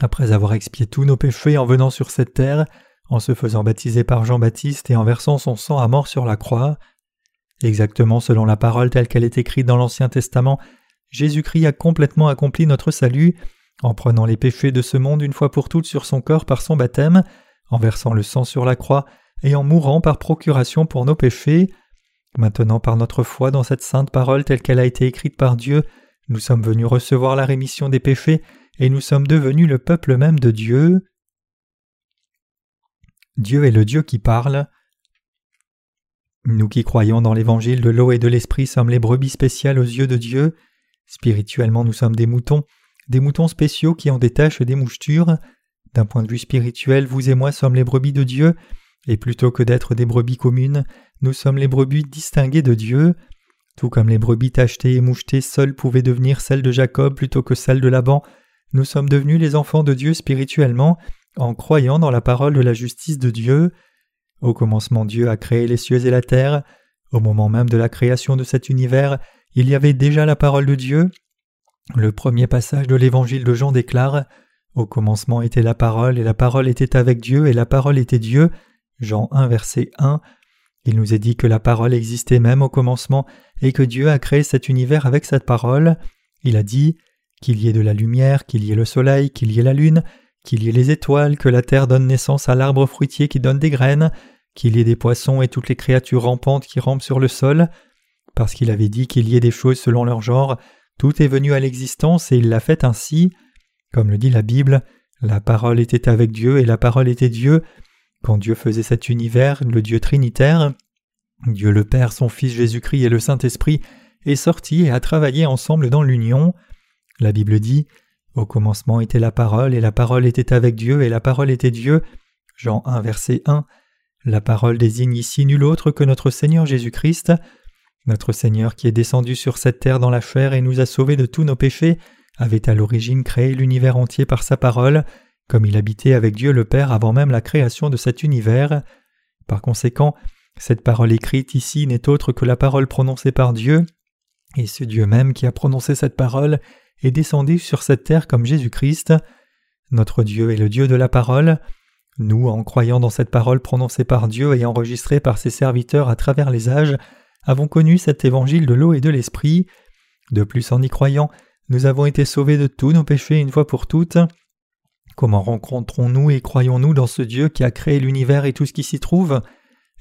Après avoir expié tous nos péchés en venant sur cette terre, en se faisant baptiser par Jean-Baptiste et en versant son sang à mort sur la croix, exactement selon la parole telle qu'elle est écrite dans l'Ancien Testament, Jésus-Christ a complètement accompli notre salut en prenant les péchés de ce monde une fois pour toutes sur son corps par son baptême, en versant le sang sur la croix et en mourant par procuration pour nos péchés. Maintenant par notre foi dans cette sainte parole telle qu'elle a été écrite par Dieu, nous sommes venus recevoir la rémission des péchés et nous sommes devenus le peuple même de Dieu. Dieu est le Dieu qui parle. Nous qui croyons dans l'évangile de l'eau et de l'esprit sommes les brebis spéciales aux yeux de Dieu. Spirituellement, nous sommes des moutons, des moutons spéciaux qui taches et des mouchetures. D'un point de vue spirituel, vous et moi sommes les brebis de Dieu, et plutôt que d'être des brebis communes, nous sommes les brebis distinguées de Dieu. Tout comme les brebis tachetées et mouchetées seules pouvaient devenir celles de Jacob plutôt que celles de Laban, nous sommes devenus les enfants de Dieu spirituellement en croyant dans la parole de la justice de Dieu. Au commencement Dieu a créé les cieux et la terre. Au moment même de la création de cet univers, il y avait déjà la parole de Dieu. Le premier passage de l'évangile de Jean déclare Au commencement était la parole, et la parole était avec Dieu, et la parole était Dieu. Jean 1, verset 1. Il nous est dit que la parole existait même au commencement, et que Dieu a créé cet univers avec cette parole. Il a dit Qu'il y ait de la lumière, qu'il y ait le soleil, qu'il y ait la lune, qu'il y ait les étoiles, que la terre donne naissance à l'arbre fruitier qui donne des graines, qu'il y ait des poissons et toutes les créatures rampantes qui rampent sur le sol. Parce qu'il avait dit qu'il y ait des choses selon leur genre, tout est venu à l'existence et il l'a fait ainsi. Comme le dit la Bible, la parole était avec Dieu et la parole était Dieu. Quand Dieu faisait cet univers, le Dieu trinitaire, Dieu le Père, son Fils Jésus-Christ et le Saint-Esprit est sorti et a travaillé ensemble dans l'union. La Bible dit Au commencement était la parole, et la parole était avec Dieu, et la parole était Dieu. Jean 1, verset 1. La parole désigne ici nul autre que notre Seigneur Jésus-Christ. Notre Seigneur qui est descendu sur cette terre dans la chair et nous a sauvés de tous nos péchés, avait à l'origine créé l'univers entier par sa parole, comme il habitait avec Dieu le Père avant même la création de cet univers. Par conséquent, cette parole écrite ici n'est autre que la parole prononcée par Dieu, et ce Dieu même qui a prononcé cette parole est descendu sur cette terre comme Jésus-Christ. Notre Dieu est le Dieu de la parole. Nous, en croyant dans cette parole prononcée par Dieu et enregistrée par ses serviteurs à travers les âges, avons connu cet évangile de l'eau et de l'esprit. De plus, en y croyant, nous avons été sauvés de tous nos péchés une fois pour toutes. Comment rencontrons-nous et croyons-nous dans ce Dieu qui a créé l'univers et tout ce qui s'y trouve?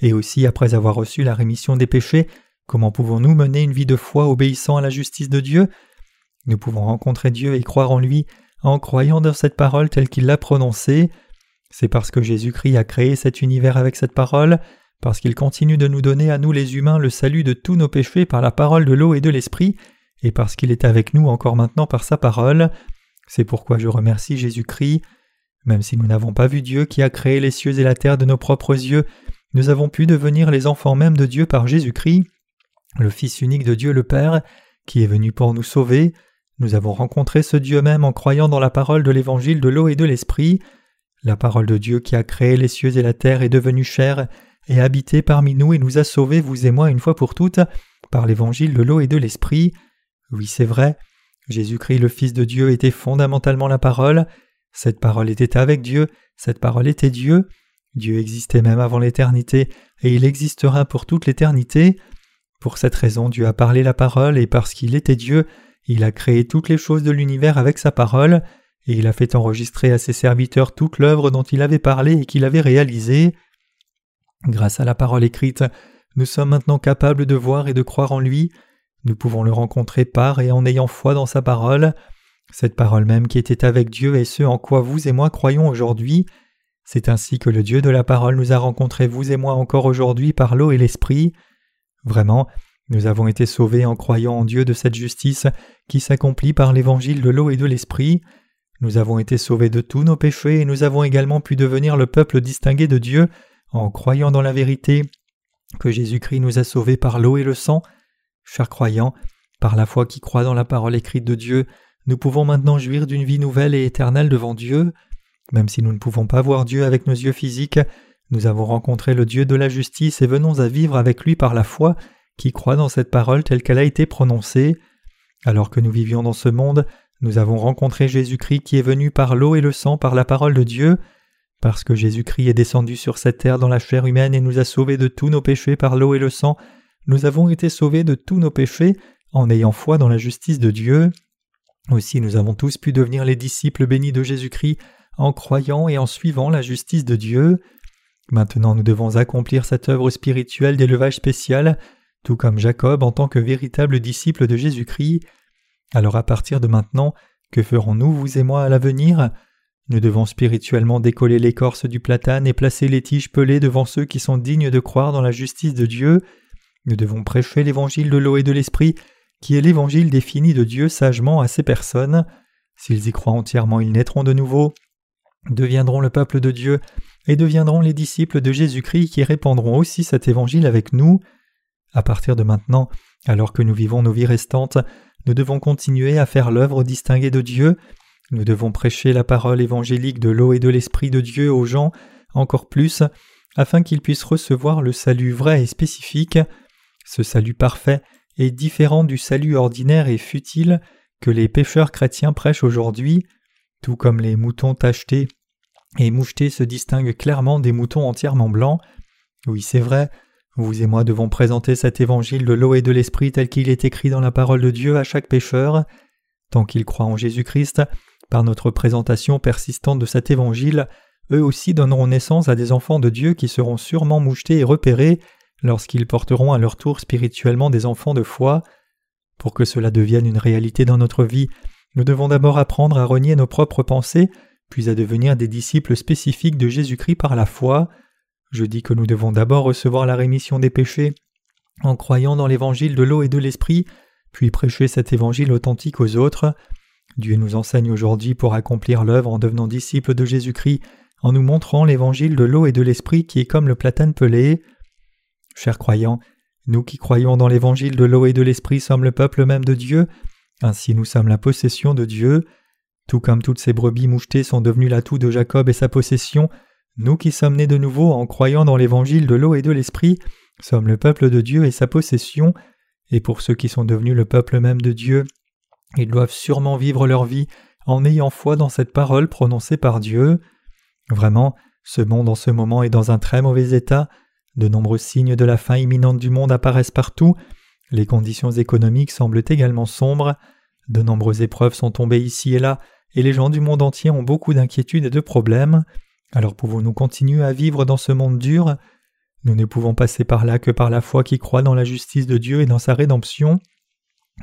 Et aussi, après avoir reçu la rémission des péchés, comment pouvons-nous mener une vie de foi obéissant à la justice de Dieu? Nous pouvons rencontrer Dieu et croire en lui en croyant dans cette parole telle qu'il l'a prononcée. C'est parce que Jésus-Christ a créé cet univers avec cette parole, parce qu'il continue de nous donner à nous les humains le salut de tous nos péchés par la parole de l'eau et de l'esprit, et parce qu'il est avec nous encore maintenant par sa parole. C'est pourquoi je remercie Jésus-Christ. Même si nous n'avons pas vu Dieu qui a créé les cieux et la terre de nos propres yeux, nous avons pu devenir les enfants même de Dieu par Jésus-Christ, le Fils unique de Dieu le Père, qui est venu pour nous sauver. Nous avons rencontré ce Dieu même en croyant dans la parole de l'évangile de l'eau et de l'esprit. La parole de Dieu qui a créé les cieux et la terre est devenue chair et habité parmi nous et nous a sauvés, vous et moi, une fois pour toutes, par l'évangile de l'eau et de l'esprit. Oui, c'est vrai, Jésus-Christ, le Fils de Dieu, était fondamentalement la parole. Cette parole était avec Dieu, cette parole était Dieu. Dieu existait même avant l'éternité, et il existera pour toute l'éternité. Pour cette raison, Dieu a parlé la parole, et parce qu'il était Dieu, il a créé toutes les choses de l'univers avec sa parole et il a fait enregistrer à ses serviteurs toute l'œuvre dont il avait parlé et qu'il avait réalisée. Grâce à la parole écrite, nous sommes maintenant capables de voir et de croire en lui. Nous pouvons le rencontrer par et en ayant foi dans sa parole. Cette parole même qui était avec Dieu est ce en quoi vous et moi croyons aujourd'hui. C'est ainsi que le Dieu de la parole nous a rencontrés vous et moi encore aujourd'hui par l'eau et l'esprit. Vraiment, nous avons été sauvés en croyant en Dieu de cette justice qui s'accomplit par l'évangile de l'eau et de l'esprit. Nous avons été sauvés de tous nos péchés et nous avons également pu devenir le peuple distingué de Dieu en croyant dans la vérité que Jésus-Christ nous a sauvés par l'eau et le sang. Chers croyants, par la foi qui croit dans la parole écrite de Dieu, nous pouvons maintenant jouir d'une vie nouvelle et éternelle devant Dieu. Même si nous ne pouvons pas voir Dieu avec nos yeux physiques, nous avons rencontré le Dieu de la justice et venons à vivre avec lui par la foi qui croit dans cette parole telle qu'elle a été prononcée. Alors que nous vivions dans ce monde, nous avons rencontré Jésus-Christ qui est venu par l'eau et le sang par la parole de Dieu. Parce que Jésus-Christ est descendu sur cette terre dans la chair humaine et nous a sauvés de tous nos péchés par l'eau et le sang, nous avons été sauvés de tous nos péchés en ayant foi dans la justice de Dieu. Aussi nous avons tous pu devenir les disciples bénis de Jésus-Christ en croyant et en suivant la justice de Dieu. Maintenant nous devons accomplir cette œuvre spirituelle d'élevage spécial, tout comme Jacob en tant que véritable disciple de Jésus-Christ. Alors à partir de maintenant, que ferons-nous, vous et moi, à l'avenir? Nous devons spirituellement décoller l'écorce du platane et placer les tiges pelées devant ceux qui sont dignes de croire dans la justice de Dieu. Nous devons prêcher l'évangile de l'eau et de l'esprit, qui est l'évangile défini de Dieu sagement à ces personnes. S'ils y croient entièrement, ils naîtront de nouveau, deviendront le peuple de Dieu et deviendront les disciples de Jésus-Christ qui répandront aussi cet évangile avec nous. À partir de maintenant, alors que nous vivons nos vies restantes, nous devons continuer à faire l'œuvre distinguée de Dieu, nous devons prêcher la parole évangélique de l'eau et de l'Esprit de Dieu aux gens encore plus, afin qu'ils puissent recevoir le salut vrai et spécifique. Ce salut parfait est différent du salut ordinaire et futile que les pécheurs chrétiens prêchent aujourd'hui, tout comme les moutons tachetés et mouchetés se distinguent clairement des moutons entièrement blancs. Oui, c'est vrai, vous et moi devons présenter cet évangile de l'eau et de l'esprit tel qu'il est écrit dans la parole de Dieu à chaque pécheur. Tant qu'ils croient en Jésus-Christ, par notre présentation persistante de cet évangile, eux aussi donneront naissance à des enfants de Dieu qui seront sûrement mouchetés et repérés lorsqu'ils porteront à leur tour spirituellement des enfants de foi. Pour que cela devienne une réalité dans notre vie, nous devons d'abord apprendre à renier nos propres pensées, puis à devenir des disciples spécifiques de Jésus-Christ par la foi. Je dis que nous devons d'abord recevoir la rémission des péchés en croyant dans l'évangile de l'eau et de l'esprit, puis prêcher cet évangile authentique aux autres. Dieu nous enseigne aujourd'hui pour accomplir l'œuvre en devenant disciples de Jésus-Christ, en nous montrant l'évangile de l'eau et de l'esprit qui est comme le platane pelé. Chers croyants, nous qui croyons dans l'évangile de l'eau et de l'esprit sommes le peuple même de Dieu, ainsi nous sommes la possession de Dieu. Tout comme toutes ces brebis mouchetées sont devenues l'atout de Jacob et sa possession, nous qui sommes nés de nouveau en croyant dans l'évangile de l'eau et de l'esprit, sommes le peuple de Dieu et sa possession, et pour ceux qui sont devenus le peuple même de Dieu, ils doivent sûrement vivre leur vie en ayant foi dans cette parole prononcée par Dieu. Vraiment, ce monde en ce moment est dans un très mauvais état, de nombreux signes de la fin imminente du monde apparaissent partout, les conditions économiques semblent également sombres, de nombreuses épreuves sont tombées ici et là, et les gens du monde entier ont beaucoup d'inquiétudes et de problèmes. Alors pouvons-nous continuer à vivre dans ce monde dur? Nous ne pouvons passer par là que par la foi qui croit dans la justice de Dieu et dans sa rédemption.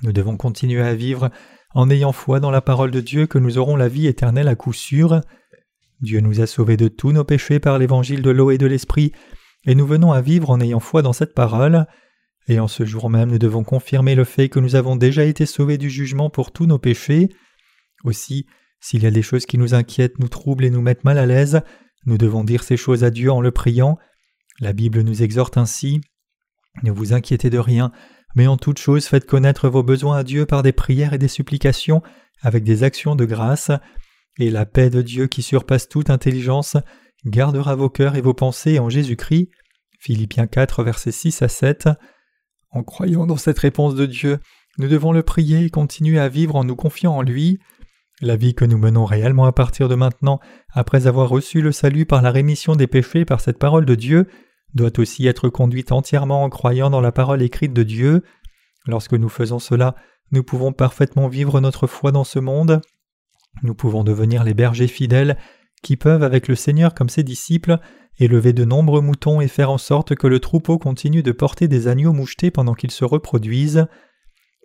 Nous devons continuer à vivre en ayant foi dans la parole de Dieu que nous aurons la vie éternelle à coup sûr. Dieu nous a sauvés de tous nos péchés par l'évangile de l'eau et de l'esprit, et nous venons à vivre en ayant foi dans cette parole. Et en ce jour même nous devons confirmer le fait que nous avons déjà été sauvés du jugement pour tous nos péchés. Aussi, s'il y a des choses qui nous inquiètent, nous troublent et nous mettent mal à l'aise, nous devons dire ces choses à Dieu en le priant. La Bible nous exhorte ainsi. Ne vous inquiétez de rien, mais en toute chose faites connaître vos besoins à Dieu par des prières et des supplications, avec des actions de grâce, et la paix de Dieu qui surpasse toute intelligence gardera vos cœurs et vos pensées en Jésus-Christ. Philippiens 4, versets 6 à 7. En croyant dans cette réponse de Dieu, nous devons le prier et continuer à vivre en nous confiant en lui. La vie que nous menons réellement à partir de maintenant, après avoir reçu le salut par la rémission des péchés par cette parole de Dieu, doit aussi être conduite entièrement en croyant dans la parole écrite de Dieu. Lorsque nous faisons cela, nous pouvons parfaitement vivre notre foi dans ce monde. Nous pouvons devenir les bergers fidèles qui peuvent, avec le Seigneur comme ses disciples, élever de nombreux moutons et faire en sorte que le troupeau continue de porter des agneaux mouchetés pendant qu'ils se reproduisent.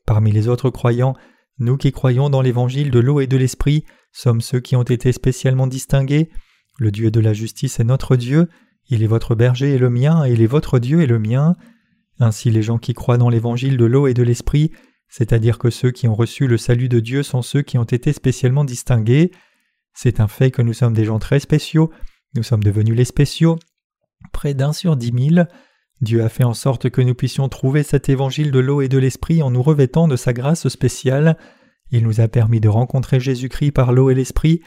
Parmi les autres croyants, nous qui croyons dans l'évangile de l'eau et de l'esprit sommes ceux qui ont été spécialement distingués. Le Dieu de la justice est notre Dieu, il est votre berger et le mien, et il est votre Dieu et le mien. Ainsi les gens qui croient dans l'évangile de l'eau et de l'esprit, c'est-à-dire que ceux qui ont reçu le salut de Dieu sont ceux qui ont été spécialement distingués. C'est un fait que nous sommes des gens très spéciaux, nous sommes devenus les spéciaux. Près d'un sur dix mille, Dieu a fait en sorte que nous puissions trouver cet évangile de l'eau et de l'esprit en nous revêtant de sa grâce spéciale. Il nous a permis de rencontrer Jésus-Christ par l'eau et l'esprit.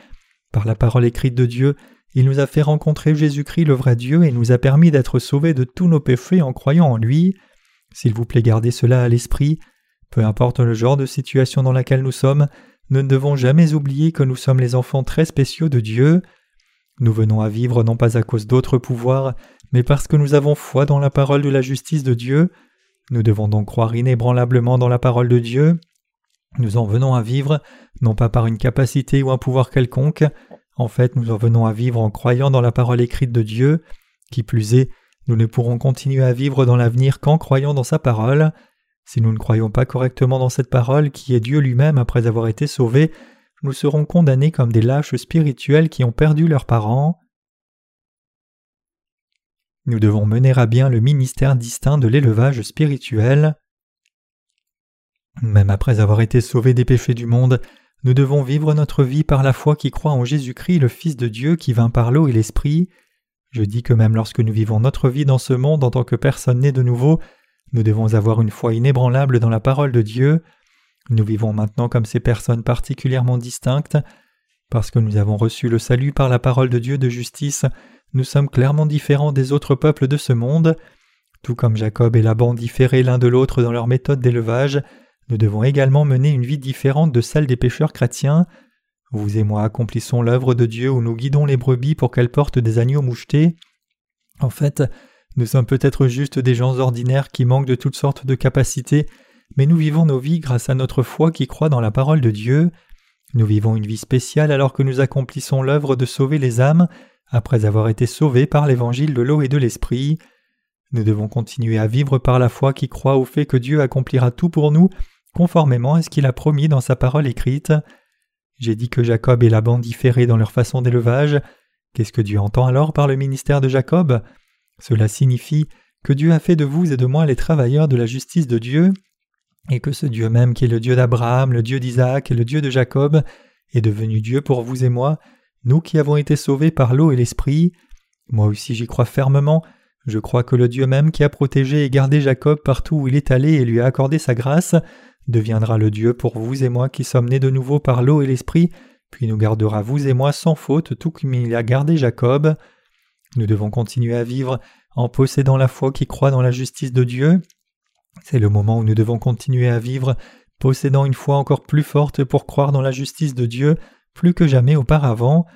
Par la parole écrite de Dieu, il nous a fait rencontrer Jésus-Christ le vrai Dieu et nous a permis d'être sauvés de tous nos péchés en croyant en lui. S'il vous plaît, gardez cela à l'esprit. Peu importe le genre de situation dans laquelle nous sommes, nous ne devons jamais oublier que nous sommes les enfants très spéciaux de Dieu. Nous venons à vivre non pas à cause d'autres pouvoirs, mais parce que nous avons foi dans la parole de la justice de Dieu. Nous devons donc croire inébranlablement dans la parole de Dieu. Nous en venons à vivre non pas par une capacité ou un pouvoir quelconque, en fait nous en venons à vivre en croyant dans la parole écrite de Dieu. Qui plus est, nous ne pourrons continuer à vivre dans l'avenir qu'en croyant dans sa parole. Si nous ne croyons pas correctement dans cette parole qui est Dieu lui-même après avoir été sauvés, nous serons condamnés comme des lâches spirituels qui ont perdu leurs parents. Nous devons mener à bien le ministère distinct de l'élevage spirituel. Même après avoir été sauvés des péchés du monde, nous devons vivre notre vie par la foi qui croit en Jésus-Christ, le Fils de Dieu qui vint par l'eau et l'Esprit. Je dis que même lorsque nous vivons notre vie dans ce monde en tant que personne née de nouveau, nous devons avoir une foi inébranlable dans la parole de Dieu. Nous vivons maintenant comme ces personnes particulièrement distinctes. Parce que nous avons reçu le salut par la parole de Dieu de justice, nous sommes clairement différents des autres peuples de ce monde. Tout comme Jacob et Laban différaient l'un de l'autre dans leur méthode d'élevage, nous devons également mener une vie différente de celle des pécheurs chrétiens. Vous et moi accomplissons l'œuvre de Dieu où nous guidons les brebis pour qu'elles portent des agneaux mouchetés. En fait, nous sommes peut-être juste des gens ordinaires qui manquent de toutes sortes de capacités, mais nous vivons nos vies grâce à notre foi qui croit dans la parole de Dieu. Nous vivons une vie spéciale alors que nous accomplissons l'œuvre de sauver les âmes après avoir été sauvés par l'évangile de l'eau et de l'esprit. Nous devons continuer à vivre par la foi qui croit au fait que Dieu accomplira tout pour nous conformément à ce qu'il a promis dans sa parole écrite. J'ai dit que Jacob et Laban différaient dans leur façon d'élevage. Qu'est-ce que Dieu entend alors par le ministère de Jacob? Cela signifie que Dieu a fait de vous et de moi les travailleurs de la justice de Dieu, et que ce Dieu même qui est le Dieu d'Abraham, le Dieu d'Isaac et le Dieu de Jacob est devenu Dieu pour vous et moi, nous qui avons été sauvés par l'eau et l'esprit. Moi aussi j'y crois fermement, je crois que le Dieu même qui a protégé et gardé Jacob partout où il est allé et lui a accordé sa grâce deviendra le Dieu pour vous et moi qui sommes nés de nouveau par l'eau et l'esprit, puis nous gardera vous et moi sans faute tout comme il a gardé Jacob. Nous devons continuer à vivre en possédant la foi qui croit dans la justice de Dieu. C'est le moment où nous devons continuer à vivre possédant une foi encore plus forte pour croire dans la justice de Dieu plus que jamais auparavant.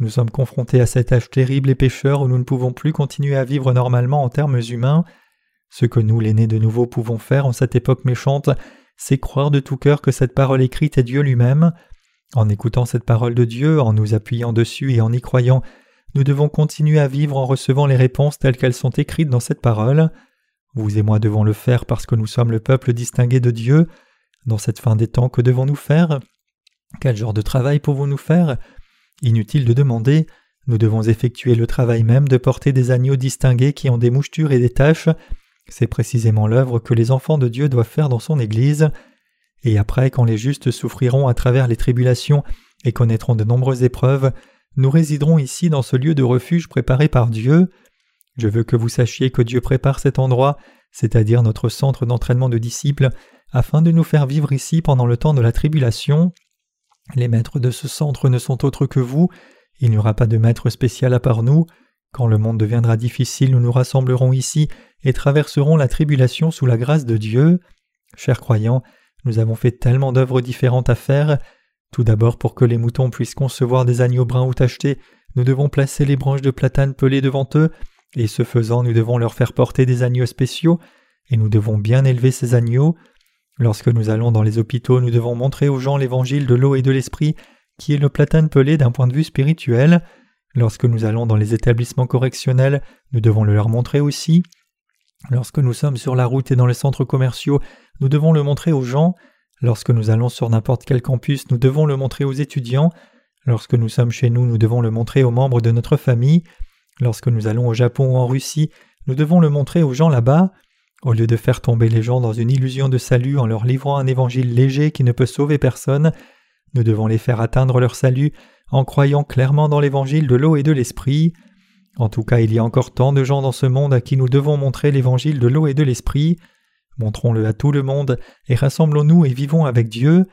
Nous sommes confrontés à cet âge terrible et pécheur où nous ne pouvons plus continuer à vivre normalement en termes humains. Ce que nous, les nés de nouveau, pouvons faire en cette époque méchante, c'est croire de tout cœur que cette parole écrite est Dieu lui-même. En écoutant cette parole de Dieu, en nous appuyant dessus et en y croyant, nous devons continuer à vivre en recevant les réponses telles qu'elles sont écrites dans cette parole. Vous et moi devons le faire parce que nous sommes le peuple distingué de Dieu. Dans cette fin des temps, que devons-nous faire? Quel genre de travail pouvons-nous faire? Inutile de demander, nous devons effectuer le travail même de porter des agneaux distingués qui ont des mouchetures et des taches, c'est précisément l'œuvre que les enfants de Dieu doivent faire dans son Église. Et après, quand les justes souffriront à travers les tribulations et connaîtront de nombreuses épreuves, nous résiderons ici dans ce lieu de refuge préparé par Dieu. Je veux que vous sachiez que Dieu prépare cet endroit, c'est-à-dire notre centre d'entraînement de disciples, afin de nous faire vivre ici pendant le temps de la tribulation. Les maîtres de ce centre ne sont autres que vous, il n'y aura pas de maître spécial à part nous. Quand le monde deviendra difficile, nous nous rassemblerons ici et traverserons la tribulation sous la grâce de Dieu. Chers croyants, nous avons fait tellement d'œuvres différentes à faire. Tout d'abord, pour que les moutons puissent concevoir des agneaux bruns ou tachetés, nous devons placer les branches de platane pelées devant eux, et ce faisant, nous devons leur faire porter des agneaux spéciaux, et nous devons bien élever ces agneaux. Lorsque nous allons dans les hôpitaux, nous devons montrer aux gens l'évangile de l'eau et de l'esprit, qui est le platane pelé d'un point de vue spirituel. Lorsque nous allons dans les établissements correctionnels, nous devons le leur montrer aussi. Lorsque nous sommes sur la route et dans les centres commerciaux, nous devons le montrer aux gens. Lorsque nous allons sur n'importe quel campus, nous devons le montrer aux étudiants. Lorsque nous sommes chez nous, nous devons le montrer aux membres de notre famille. Lorsque nous allons au Japon ou en Russie, nous devons le montrer aux gens là-bas. Au lieu de faire tomber les gens dans une illusion de salut en leur livrant un évangile léger qui ne peut sauver personne, nous devons les faire atteindre leur salut en croyant clairement dans l'évangile de l'eau et de l'esprit. En tout cas, il y a encore tant de gens dans ce monde à qui nous devons montrer l'évangile de l'eau et de l'esprit. Montrons-le à tout le monde et rassemblons-nous et vivons avec Dieu.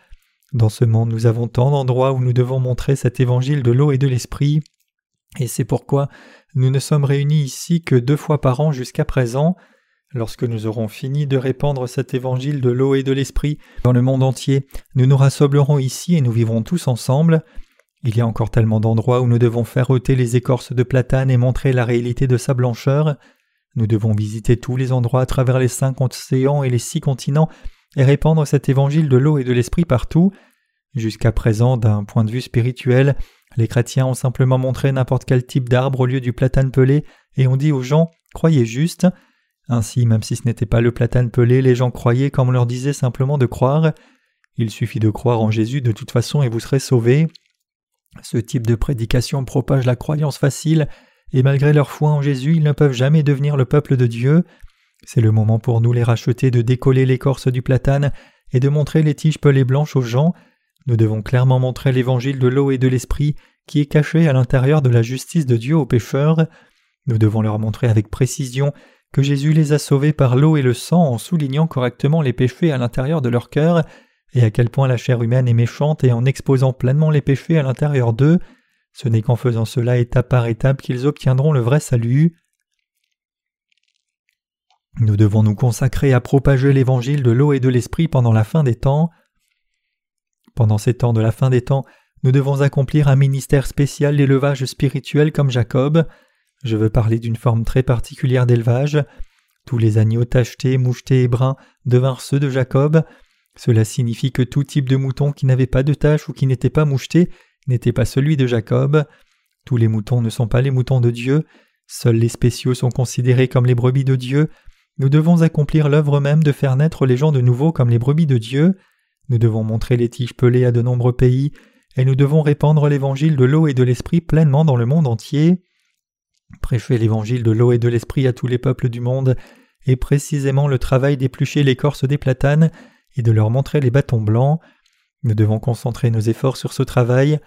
Dans ce monde, nous avons tant d'endroits où nous devons montrer cet évangile de l'eau et de l'esprit. Et c'est pourquoi nous ne sommes réunis ici que deux fois par an jusqu'à présent. Lorsque nous aurons fini de répandre cet évangile de l'eau et de l'esprit dans le monde entier, nous nous rassemblerons ici et nous vivrons tous ensemble. Il y a encore tellement d'endroits où nous devons faire ôter les écorces de platane et montrer la réalité de sa blancheur. Nous devons visiter tous les endroits à travers les cinq océans et les six continents et répandre cet évangile de l'eau et de l'esprit partout. Jusqu'à présent, d'un point de vue spirituel, les chrétiens ont simplement montré n'importe quel type d'arbre au lieu du platane pelé et ont dit aux gens Croyez juste. Ainsi, même si ce n'était pas le platane pelé, les gens croyaient comme on leur disait simplement de croire. Il suffit de croire en Jésus de toute façon et vous serez sauvés. Ce type de prédication propage la croyance facile, et malgré leur foi en Jésus, ils ne peuvent jamais devenir le peuple de Dieu. C'est le moment pour nous les racheter de décoller l'écorce du platane et de montrer les tiges pelées blanches aux gens. Nous devons clairement montrer l'évangile de l'eau et de l'esprit qui est caché à l'intérieur de la justice de Dieu aux pécheurs. Nous devons leur montrer avec précision que Jésus les a sauvés par l'eau et le sang en soulignant correctement les péchés à l'intérieur de leur cœur et à quel point la chair humaine est méchante et en exposant pleinement les péchés à l'intérieur d'eux. Ce n'est qu'en faisant cela étape par étape qu'ils obtiendront le vrai salut. Nous devons nous consacrer à propager l'évangile de l'eau et de l'esprit pendant la fin des temps. Pendant ces temps de la fin des temps, nous devons accomplir un ministère spécial d'élevage spirituel comme Jacob. Je veux parler d'une forme très particulière d'élevage. Tous les agneaux tachetés, mouchetés et bruns devinrent ceux de Jacob. Cela signifie que tout type de mouton qui n'avait pas de taches ou qui n'était pas moucheté n'était pas celui de Jacob. Tous les moutons ne sont pas les moutons de Dieu. Seuls les spéciaux sont considérés comme les brebis de Dieu. Nous devons accomplir l'œuvre même de faire naître les gens de nouveau comme les brebis de Dieu. Nous devons montrer les tiges pelées à de nombreux pays, et nous devons répandre l'évangile de l'eau et de l'esprit pleinement dans le monde entier. Prêcher l'évangile de l'eau et de l'esprit à tous les peuples du monde est précisément le travail d'éplucher l'écorce des platanes et de leur montrer les bâtons blancs. Nous devons concentrer nos efforts sur ce travail.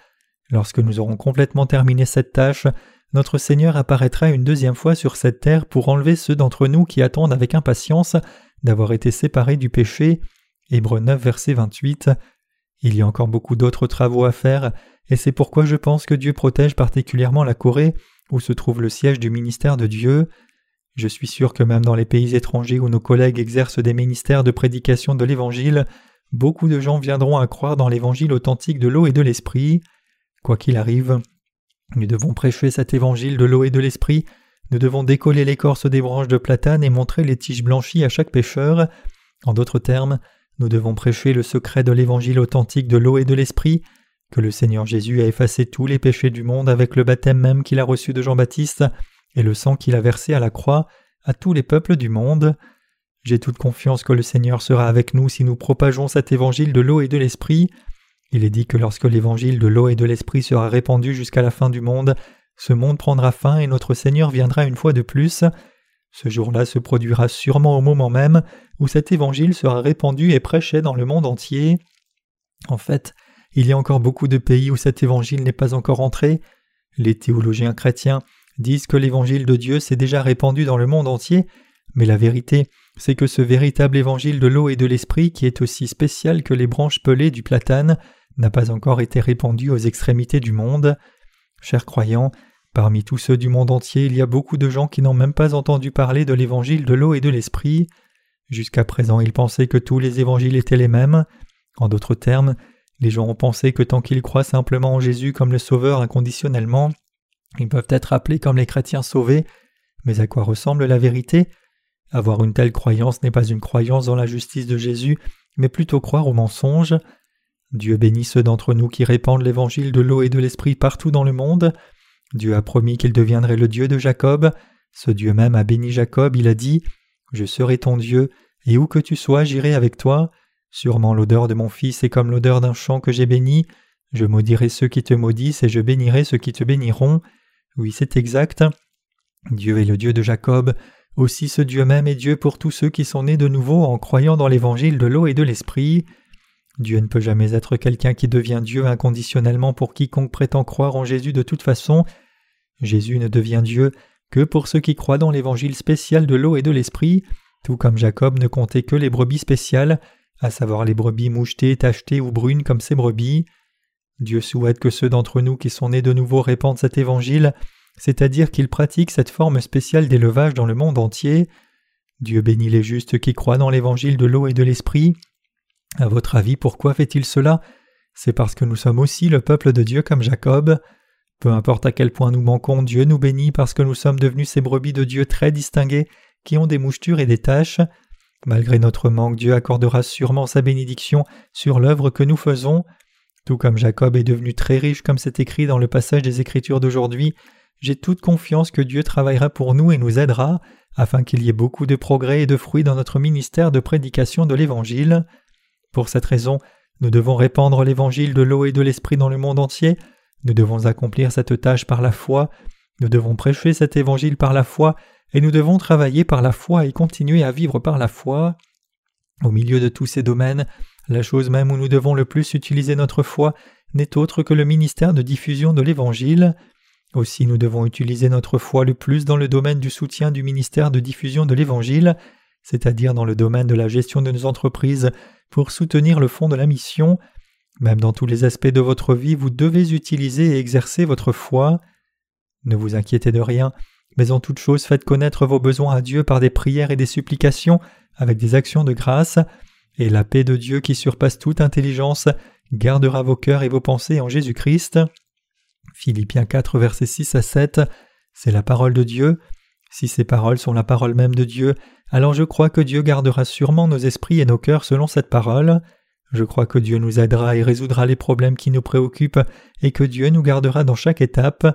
Lorsque nous aurons complètement terminé cette tâche, notre Seigneur apparaîtra une deuxième fois sur cette terre pour enlever ceux d'entre nous qui attendent avec impatience d'avoir été séparés du péché. Hébreux 9, verset 28. Il y a encore beaucoup d'autres travaux à faire, et c'est pourquoi je pense que Dieu protège particulièrement la Corée, où se trouve le siège du ministère de Dieu. Je suis sûr que même dans les pays étrangers où nos collègues exercent des ministères de prédication de l'Évangile, beaucoup de gens viendront à croire dans l'Évangile authentique de l'eau et de l'Esprit. Quoi qu'il arrive, nous devons prêcher cet évangile de l'eau et de l'esprit, nous devons décoller l'écorce des branches de platane et montrer les tiges blanchies à chaque pécheur. En d'autres termes, nous devons prêcher le secret de l'évangile authentique de l'eau et de l'esprit, que le Seigneur Jésus a effacé tous les péchés du monde avec le baptême même qu'il a reçu de Jean-Baptiste et le sang qu'il a versé à la croix à tous les peuples du monde. J'ai toute confiance que le Seigneur sera avec nous si nous propageons cet évangile de l'eau et de l'esprit. Il est dit que lorsque l'évangile de l'eau et de l'esprit sera répandu jusqu'à la fin du monde, ce monde prendra fin et notre Seigneur viendra une fois de plus. Ce jour-là se produira sûrement au moment même où cet évangile sera répandu et prêché dans le monde entier. En fait, il y a encore beaucoup de pays où cet évangile n'est pas encore entré. Les théologiens chrétiens disent que l'évangile de Dieu s'est déjà répandu dans le monde entier, mais la vérité, c'est que ce véritable évangile de l'eau et de l'esprit, qui est aussi spécial que les branches pelées du platane, n'a pas encore été répandu aux extrémités du monde. Chers croyants, parmi tous ceux du monde entier, il y a beaucoup de gens qui n'ont même pas entendu parler de l'évangile de l'eau et de l'esprit. Jusqu'à présent, ils pensaient que tous les évangiles étaient les mêmes. En d'autres termes, les gens ont pensé que tant qu'ils croient simplement en Jésus comme le Sauveur inconditionnellement, ils peuvent être appelés comme les chrétiens sauvés. Mais à quoi ressemble la vérité? Avoir une telle croyance n'est pas une croyance dans la justice de Jésus, mais plutôt croire au mensonge. Dieu bénit ceux d'entre nous qui répandent l'évangile de l'eau et de l'esprit partout dans le monde. Dieu a promis qu'il deviendrait le Dieu de Jacob. Ce Dieu même a béni Jacob, il a dit Je serai ton Dieu, et où que tu sois, j'irai avec toi. Sûrement l'odeur de mon fils est comme l'odeur d'un champ que j'ai béni. Je maudirai ceux qui te maudissent, et je bénirai ceux qui te béniront. Oui, c'est exact. Dieu est le Dieu de Jacob. Aussi ce Dieu même est Dieu pour tous ceux qui sont nés de nouveau en croyant dans l'évangile de l'eau et de l'esprit. Dieu ne peut jamais être quelqu'un qui devient Dieu inconditionnellement pour quiconque prétend croire en Jésus de toute façon. Jésus ne devient Dieu que pour ceux qui croient dans l'évangile spécial de l'eau et de l'esprit, tout comme Jacob ne comptait que les brebis spéciales, à savoir les brebis mouchetées, tachetées ou brunes comme ses brebis. Dieu souhaite que ceux d'entre nous qui sont nés de nouveau répandent cet évangile, c'est-à-dire qu'ils pratiquent cette forme spéciale d'élevage dans le monde entier. Dieu bénit les justes qui croient dans l'évangile de l'eau et de l'esprit, à votre avis, pourquoi fait-il cela? C'est parce que nous sommes aussi le peuple de Dieu comme Jacob. Peu importe à quel point nous manquons, Dieu nous bénit parce que nous sommes devenus ces brebis de Dieu très distinguées qui ont des mouchetures et des taches. Malgré notre manque, Dieu accordera sûrement sa bénédiction sur l'œuvre que nous faisons. Tout comme Jacob est devenu très riche comme c'est écrit dans le passage des Écritures d'aujourd'hui, j'ai toute confiance que Dieu travaillera pour nous et nous aidera, afin qu'il y ait beaucoup de progrès et de fruits dans notre ministère de prédication de l'Évangile. Pour cette raison, nous devons répandre l'évangile de l'eau et de l'esprit dans le monde entier, nous devons accomplir cette tâche par la foi, nous devons prêcher cet évangile par la foi, et nous devons travailler par la foi et continuer à vivre par la foi. Au milieu de tous ces domaines, la chose même où nous devons le plus utiliser notre foi n'est autre que le ministère de diffusion de l'Évangile. Aussi nous devons utiliser notre foi le plus dans le domaine du soutien du ministère de diffusion de l'Évangile, c'est-à-dire dans le domaine de la gestion de nos entreprises, pour soutenir le fond de la mission. Même dans tous les aspects de votre vie, vous devez utiliser et exercer votre foi. Ne vous inquiétez de rien, mais en toute chose faites connaître vos besoins à Dieu par des prières et des supplications, avec des actions de grâce, et la paix de Dieu qui surpasse toute intelligence gardera vos cœurs et vos pensées en Jésus-Christ. Philippiens 4, versets 6 à 7, c'est la parole de Dieu. Si ces paroles sont la parole même de Dieu, alors je crois que Dieu gardera sûrement nos esprits et nos cœurs selon cette parole. Je crois que Dieu nous aidera et résoudra les problèmes qui nous préoccupent, et que Dieu nous gardera dans chaque étape.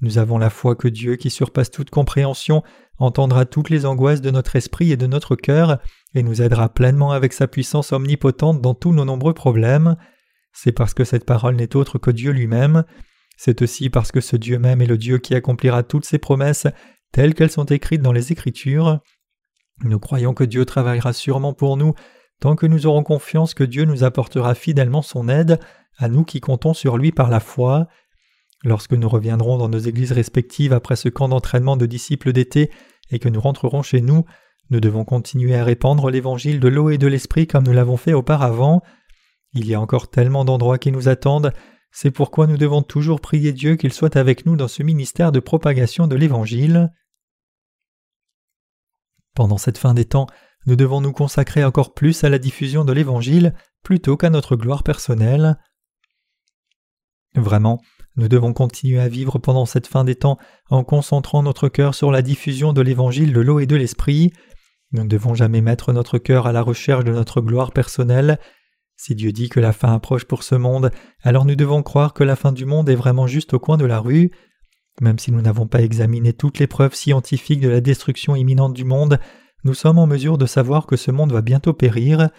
Nous avons la foi que Dieu, qui surpasse toute compréhension, entendra toutes les angoisses de notre esprit et de notre cœur, et nous aidera pleinement avec sa puissance omnipotente dans tous nos nombreux problèmes. C'est parce que cette parole n'est autre que Dieu lui-même. C'est aussi parce que ce Dieu même est le Dieu qui accomplira toutes ses promesses telles qu'elles sont écrites dans les Écritures. Nous croyons que Dieu travaillera sûrement pour nous tant que nous aurons confiance que Dieu nous apportera fidèlement son aide, à nous qui comptons sur lui par la foi. Lorsque nous reviendrons dans nos églises respectives après ce camp d'entraînement de disciples d'été et que nous rentrerons chez nous, nous devons continuer à répandre l'évangile de l'eau et de l'esprit comme nous l'avons fait auparavant. Il y a encore tellement d'endroits qui nous attendent, c'est pourquoi nous devons toujours prier Dieu qu'il soit avec nous dans ce ministère de propagation de l'évangile. Pendant cette fin des temps, nous devons nous consacrer encore plus à la diffusion de l'Évangile plutôt qu'à notre gloire personnelle. Vraiment, nous devons continuer à vivre pendant cette fin des temps en concentrant notre cœur sur la diffusion de l'Évangile de l'eau et de l'Esprit. Nous ne devons jamais mettre notre cœur à la recherche de notre gloire personnelle. Si Dieu dit que la fin approche pour ce monde, alors nous devons croire que la fin du monde est vraiment juste au coin de la rue. Même si nous n'avons pas examiné toutes les preuves scientifiques de la destruction imminente du monde, nous sommes en mesure de savoir que ce monde va bientôt périr.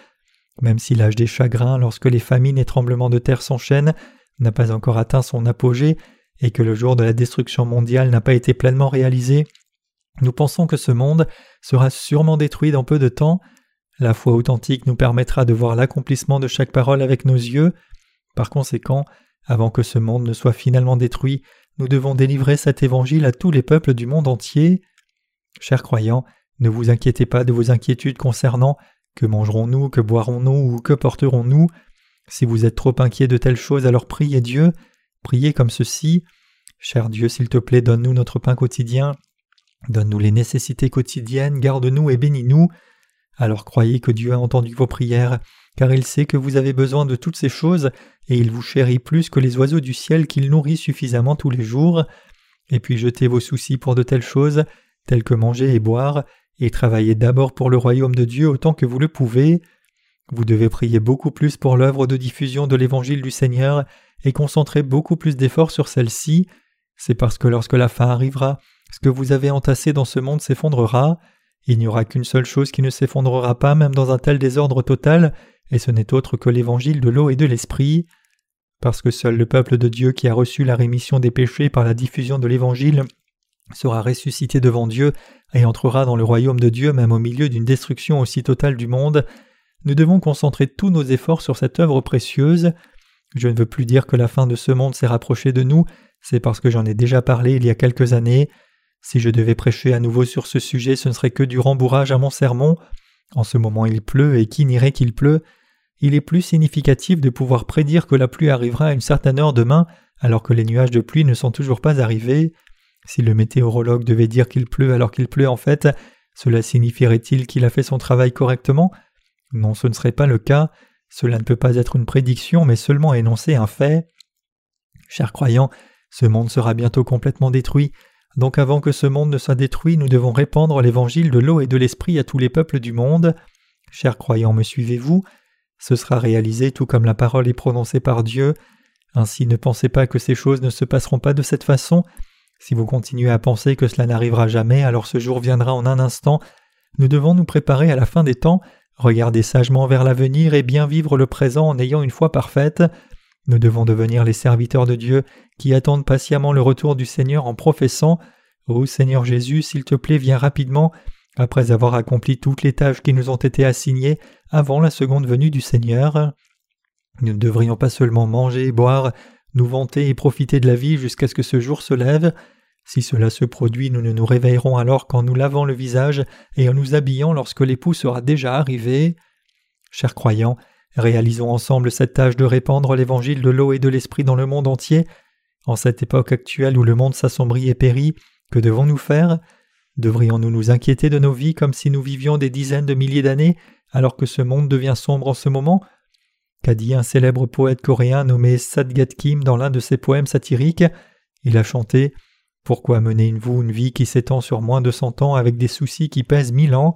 Même si l'âge des chagrins, lorsque les famines et tremblements de terre s'enchaînent, n'a pas encore atteint son apogée, et que le jour de la destruction mondiale n'a pas été pleinement réalisé, nous pensons que ce monde sera sûrement détruit dans peu de temps. La foi authentique nous permettra de voir l'accomplissement de chaque parole avec nos yeux. Par conséquent, avant que ce monde ne soit finalement détruit, nous devons délivrer cet évangile à tous les peuples du monde entier. Chers croyants, ne vous inquiétez pas de vos inquiétudes concernant que mangerons-nous, que boirons-nous ou que porterons-nous. Si vous êtes trop inquiet de telles choses, alors priez Dieu, priez comme ceci. Cher Dieu, s'il te plaît, donne-nous notre pain quotidien, donne-nous les nécessités quotidiennes, garde-nous et bénis-nous. Alors croyez que Dieu a entendu vos prières, car il sait que vous avez besoin de toutes ces choses, et il vous chérit plus que les oiseaux du ciel qu'il nourrit suffisamment tous les jours. Et puis jetez vos soucis pour de telles choses, telles que manger et boire, et travaillez d'abord pour le royaume de Dieu autant que vous le pouvez. Vous devez prier beaucoup plus pour l'œuvre de diffusion de l'évangile du Seigneur et concentrer beaucoup plus d'efforts sur celle-ci. C'est parce que lorsque la fin arrivera, ce que vous avez entassé dans ce monde s'effondrera. Il n'y aura qu'une seule chose qui ne s'effondrera pas même dans un tel désordre total, et ce n'est autre que l'évangile de l'eau et de l'esprit. Parce que seul le peuple de Dieu qui a reçu la rémission des péchés par la diffusion de l'évangile sera ressuscité devant Dieu et entrera dans le royaume de Dieu même au milieu d'une destruction aussi totale du monde, nous devons concentrer tous nos efforts sur cette œuvre précieuse. Je ne veux plus dire que la fin de ce monde s'est rapprochée de nous, c'est parce que j'en ai déjà parlé il y a quelques années. Si je devais prêcher à nouveau sur ce sujet, ce ne serait que du rembourrage à mon sermon. En ce moment il pleut, et qui n'irait qu'il pleut? Il est plus significatif de pouvoir prédire que la pluie arrivera à une certaine heure demain, alors que les nuages de pluie ne sont toujours pas arrivés. Si le météorologue devait dire qu'il pleut alors qu'il pleut en fait, cela signifierait-il qu'il a fait son travail correctement? Non, ce ne serait pas le cas. Cela ne peut pas être une prédiction, mais seulement énoncer un fait. Chers croyants, ce monde sera bientôt complètement détruit. Donc avant que ce monde ne soit détruit, nous devons répandre l'évangile de l'eau et de l'esprit à tous les peuples du monde. Chers croyants, me suivez-vous? Ce sera réalisé tout comme la parole est prononcée par Dieu. Ainsi ne pensez pas que ces choses ne se passeront pas de cette façon. Si vous continuez à penser que cela n'arrivera jamais, alors ce jour viendra en un instant. Nous devons nous préparer à la fin des temps, regarder sagement vers l'avenir et bien vivre le présent en ayant une foi parfaite. Nous devons devenir les serviteurs de Dieu qui attendent patiemment le retour du Seigneur en professant Ô Seigneur Jésus, s'il te plaît, viens rapidement, après avoir accompli toutes les tâches qui nous ont été assignées avant la seconde venue du Seigneur. Nous ne devrions pas seulement manger, boire, nous vanter et profiter de la vie jusqu'à ce que ce jour se lève. Si cela se produit, nous ne nous réveillerons alors qu'en nous lavant le visage et en nous habillant lorsque l'époux sera déjà arrivé. Chers croyants, réalisons ensemble cette tâche de répandre l'évangile de l'eau et de l'esprit dans le monde entier. En cette époque actuelle où le monde s'assombrit et périt, que devons-nous faire? Devrions-nous nous inquiéter de nos vies comme si nous vivions des dizaines de milliers d'années alors que ce monde devient sombre en ce moment? Qu'a dit un célèbre poète coréen nommé Sadgat Kim dans l'un de ses poèmes satiriques Il a chanté Pourquoi menez-vous une vie qui s'étend sur moins de cent ans avec des soucis qui pèsent mille ans?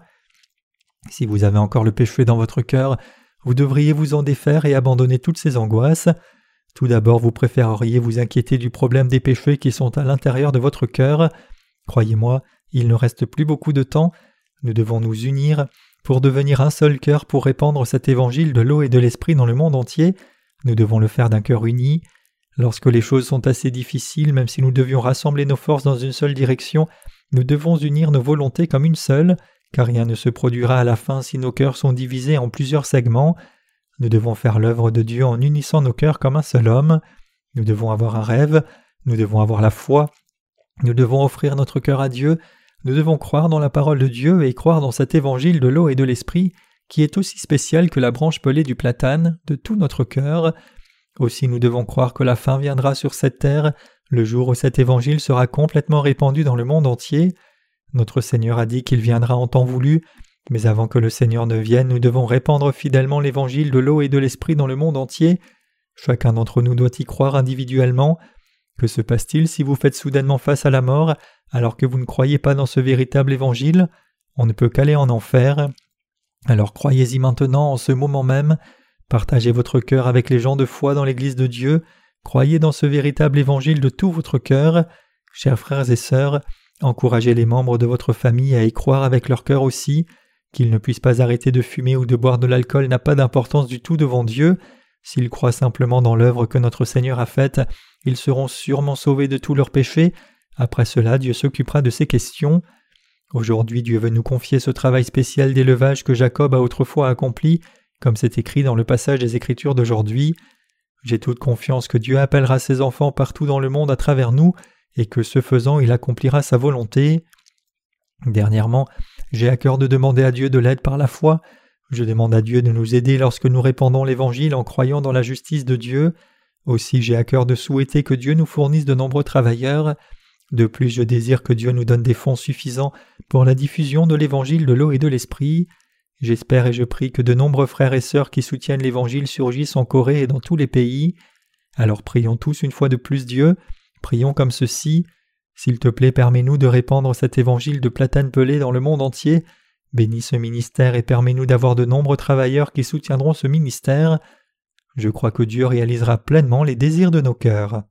Si vous avez encore le péché dans votre cœur, vous devriez vous en défaire et abandonner toutes ces angoisses. Tout d'abord, vous préféreriez vous inquiéter du problème des péchés qui sont à l'intérieur de votre cœur. Croyez-moi, il ne reste plus beaucoup de temps. Nous devons nous unir pour devenir un seul cœur pour répandre cet évangile de l'eau et de l'esprit dans le monde entier. Nous devons le faire d'un cœur uni. Lorsque les choses sont assez difficiles, même si nous devions rassembler nos forces dans une seule direction, nous devons unir nos volontés comme une seule, car rien ne se produira à la fin si nos cœurs sont divisés en plusieurs segments. Nous devons faire l'œuvre de Dieu en unissant nos cœurs comme un seul homme. Nous devons avoir un rêve, nous devons avoir la foi, nous devons offrir notre cœur à Dieu, nous devons croire dans la parole de Dieu et croire dans cet évangile de l'eau et de l'esprit qui est aussi spécial que la branche pelée du platane de tout notre cœur. Aussi nous devons croire que la fin viendra sur cette terre, le jour où cet évangile sera complètement répandu dans le monde entier. Notre Seigneur a dit qu'il viendra en temps voulu, mais avant que le Seigneur ne vienne, nous devons répandre fidèlement l'évangile de l'eau et de l'esprit dans le monde entier. Chacun d'entre nous doit y croire individuellement. Que se passe-t-il si vous faites soudainement face à la mort alors que vous ne croyez pas dans ce véritable évangile? On ne peut qu'aller en enfer. Alors croyez-y maintenant en ce moment même, partagez votre cœur avec les gens de foi dans l'Église de Dieu, croyez dans ce véritable évangile de tout votre cœur. Chers frères et sœurs, encouragez les membres de votre famille à y croire avec leur cœur aussi. Qu'ils ne puissent pas arrêter de fumer ou de boire de l'alcool n'a pas d'importance du tout devant Dieu. S'ils croient simplement dans l'œuvre que notre Seigneur a faite, ils seront sûrement sauvés de tous leurs péchés. Après cela, Dieu s'occupera de ces questions. Aujourd'hui, Dieu veut nous confier ce travail spécial d'élevage que Jacob a autrefois accompli, comme c'est écrit dans le passage des Écritures d'aujourd'hui. J'ai toute confiance que Dieu appellera ses enfants partout dans le monde à travers nous, et que ce faisant il accomplira sa volonté. Dernièrement, j'ai à cœur de demander à Dieu de l'aide par la foi. Je demande à Dieu de nous aider lorsque nous répandons l'Évangile en croyant dans la justice de Dieu. Aussi j'ai à cœur de souhaiter que Dieu nous fournisse de nombreux travailleurs. De plus, je désire que Dieu nous donne des fonds suffisants pour la diffusion de l'Évangile de l'eau et de l'Esprit. J'espère et je prie que de nombreux frères et sœurs qui soutiennent l'Évangile surgissent en Corée et dans tous les pays. Alors prions tous une fois de plus Dieu, prions comme ceci. S'il te plaît, permets-nous de répandre cet évangile de platane pelé dans le monde entier. Bénis ce ministère et permets-nous d'avoir de nombreux travailleurs qui soutiendront ce ministère. Je crois que Dieu réalisera pleinement les désirs de nos cœurs.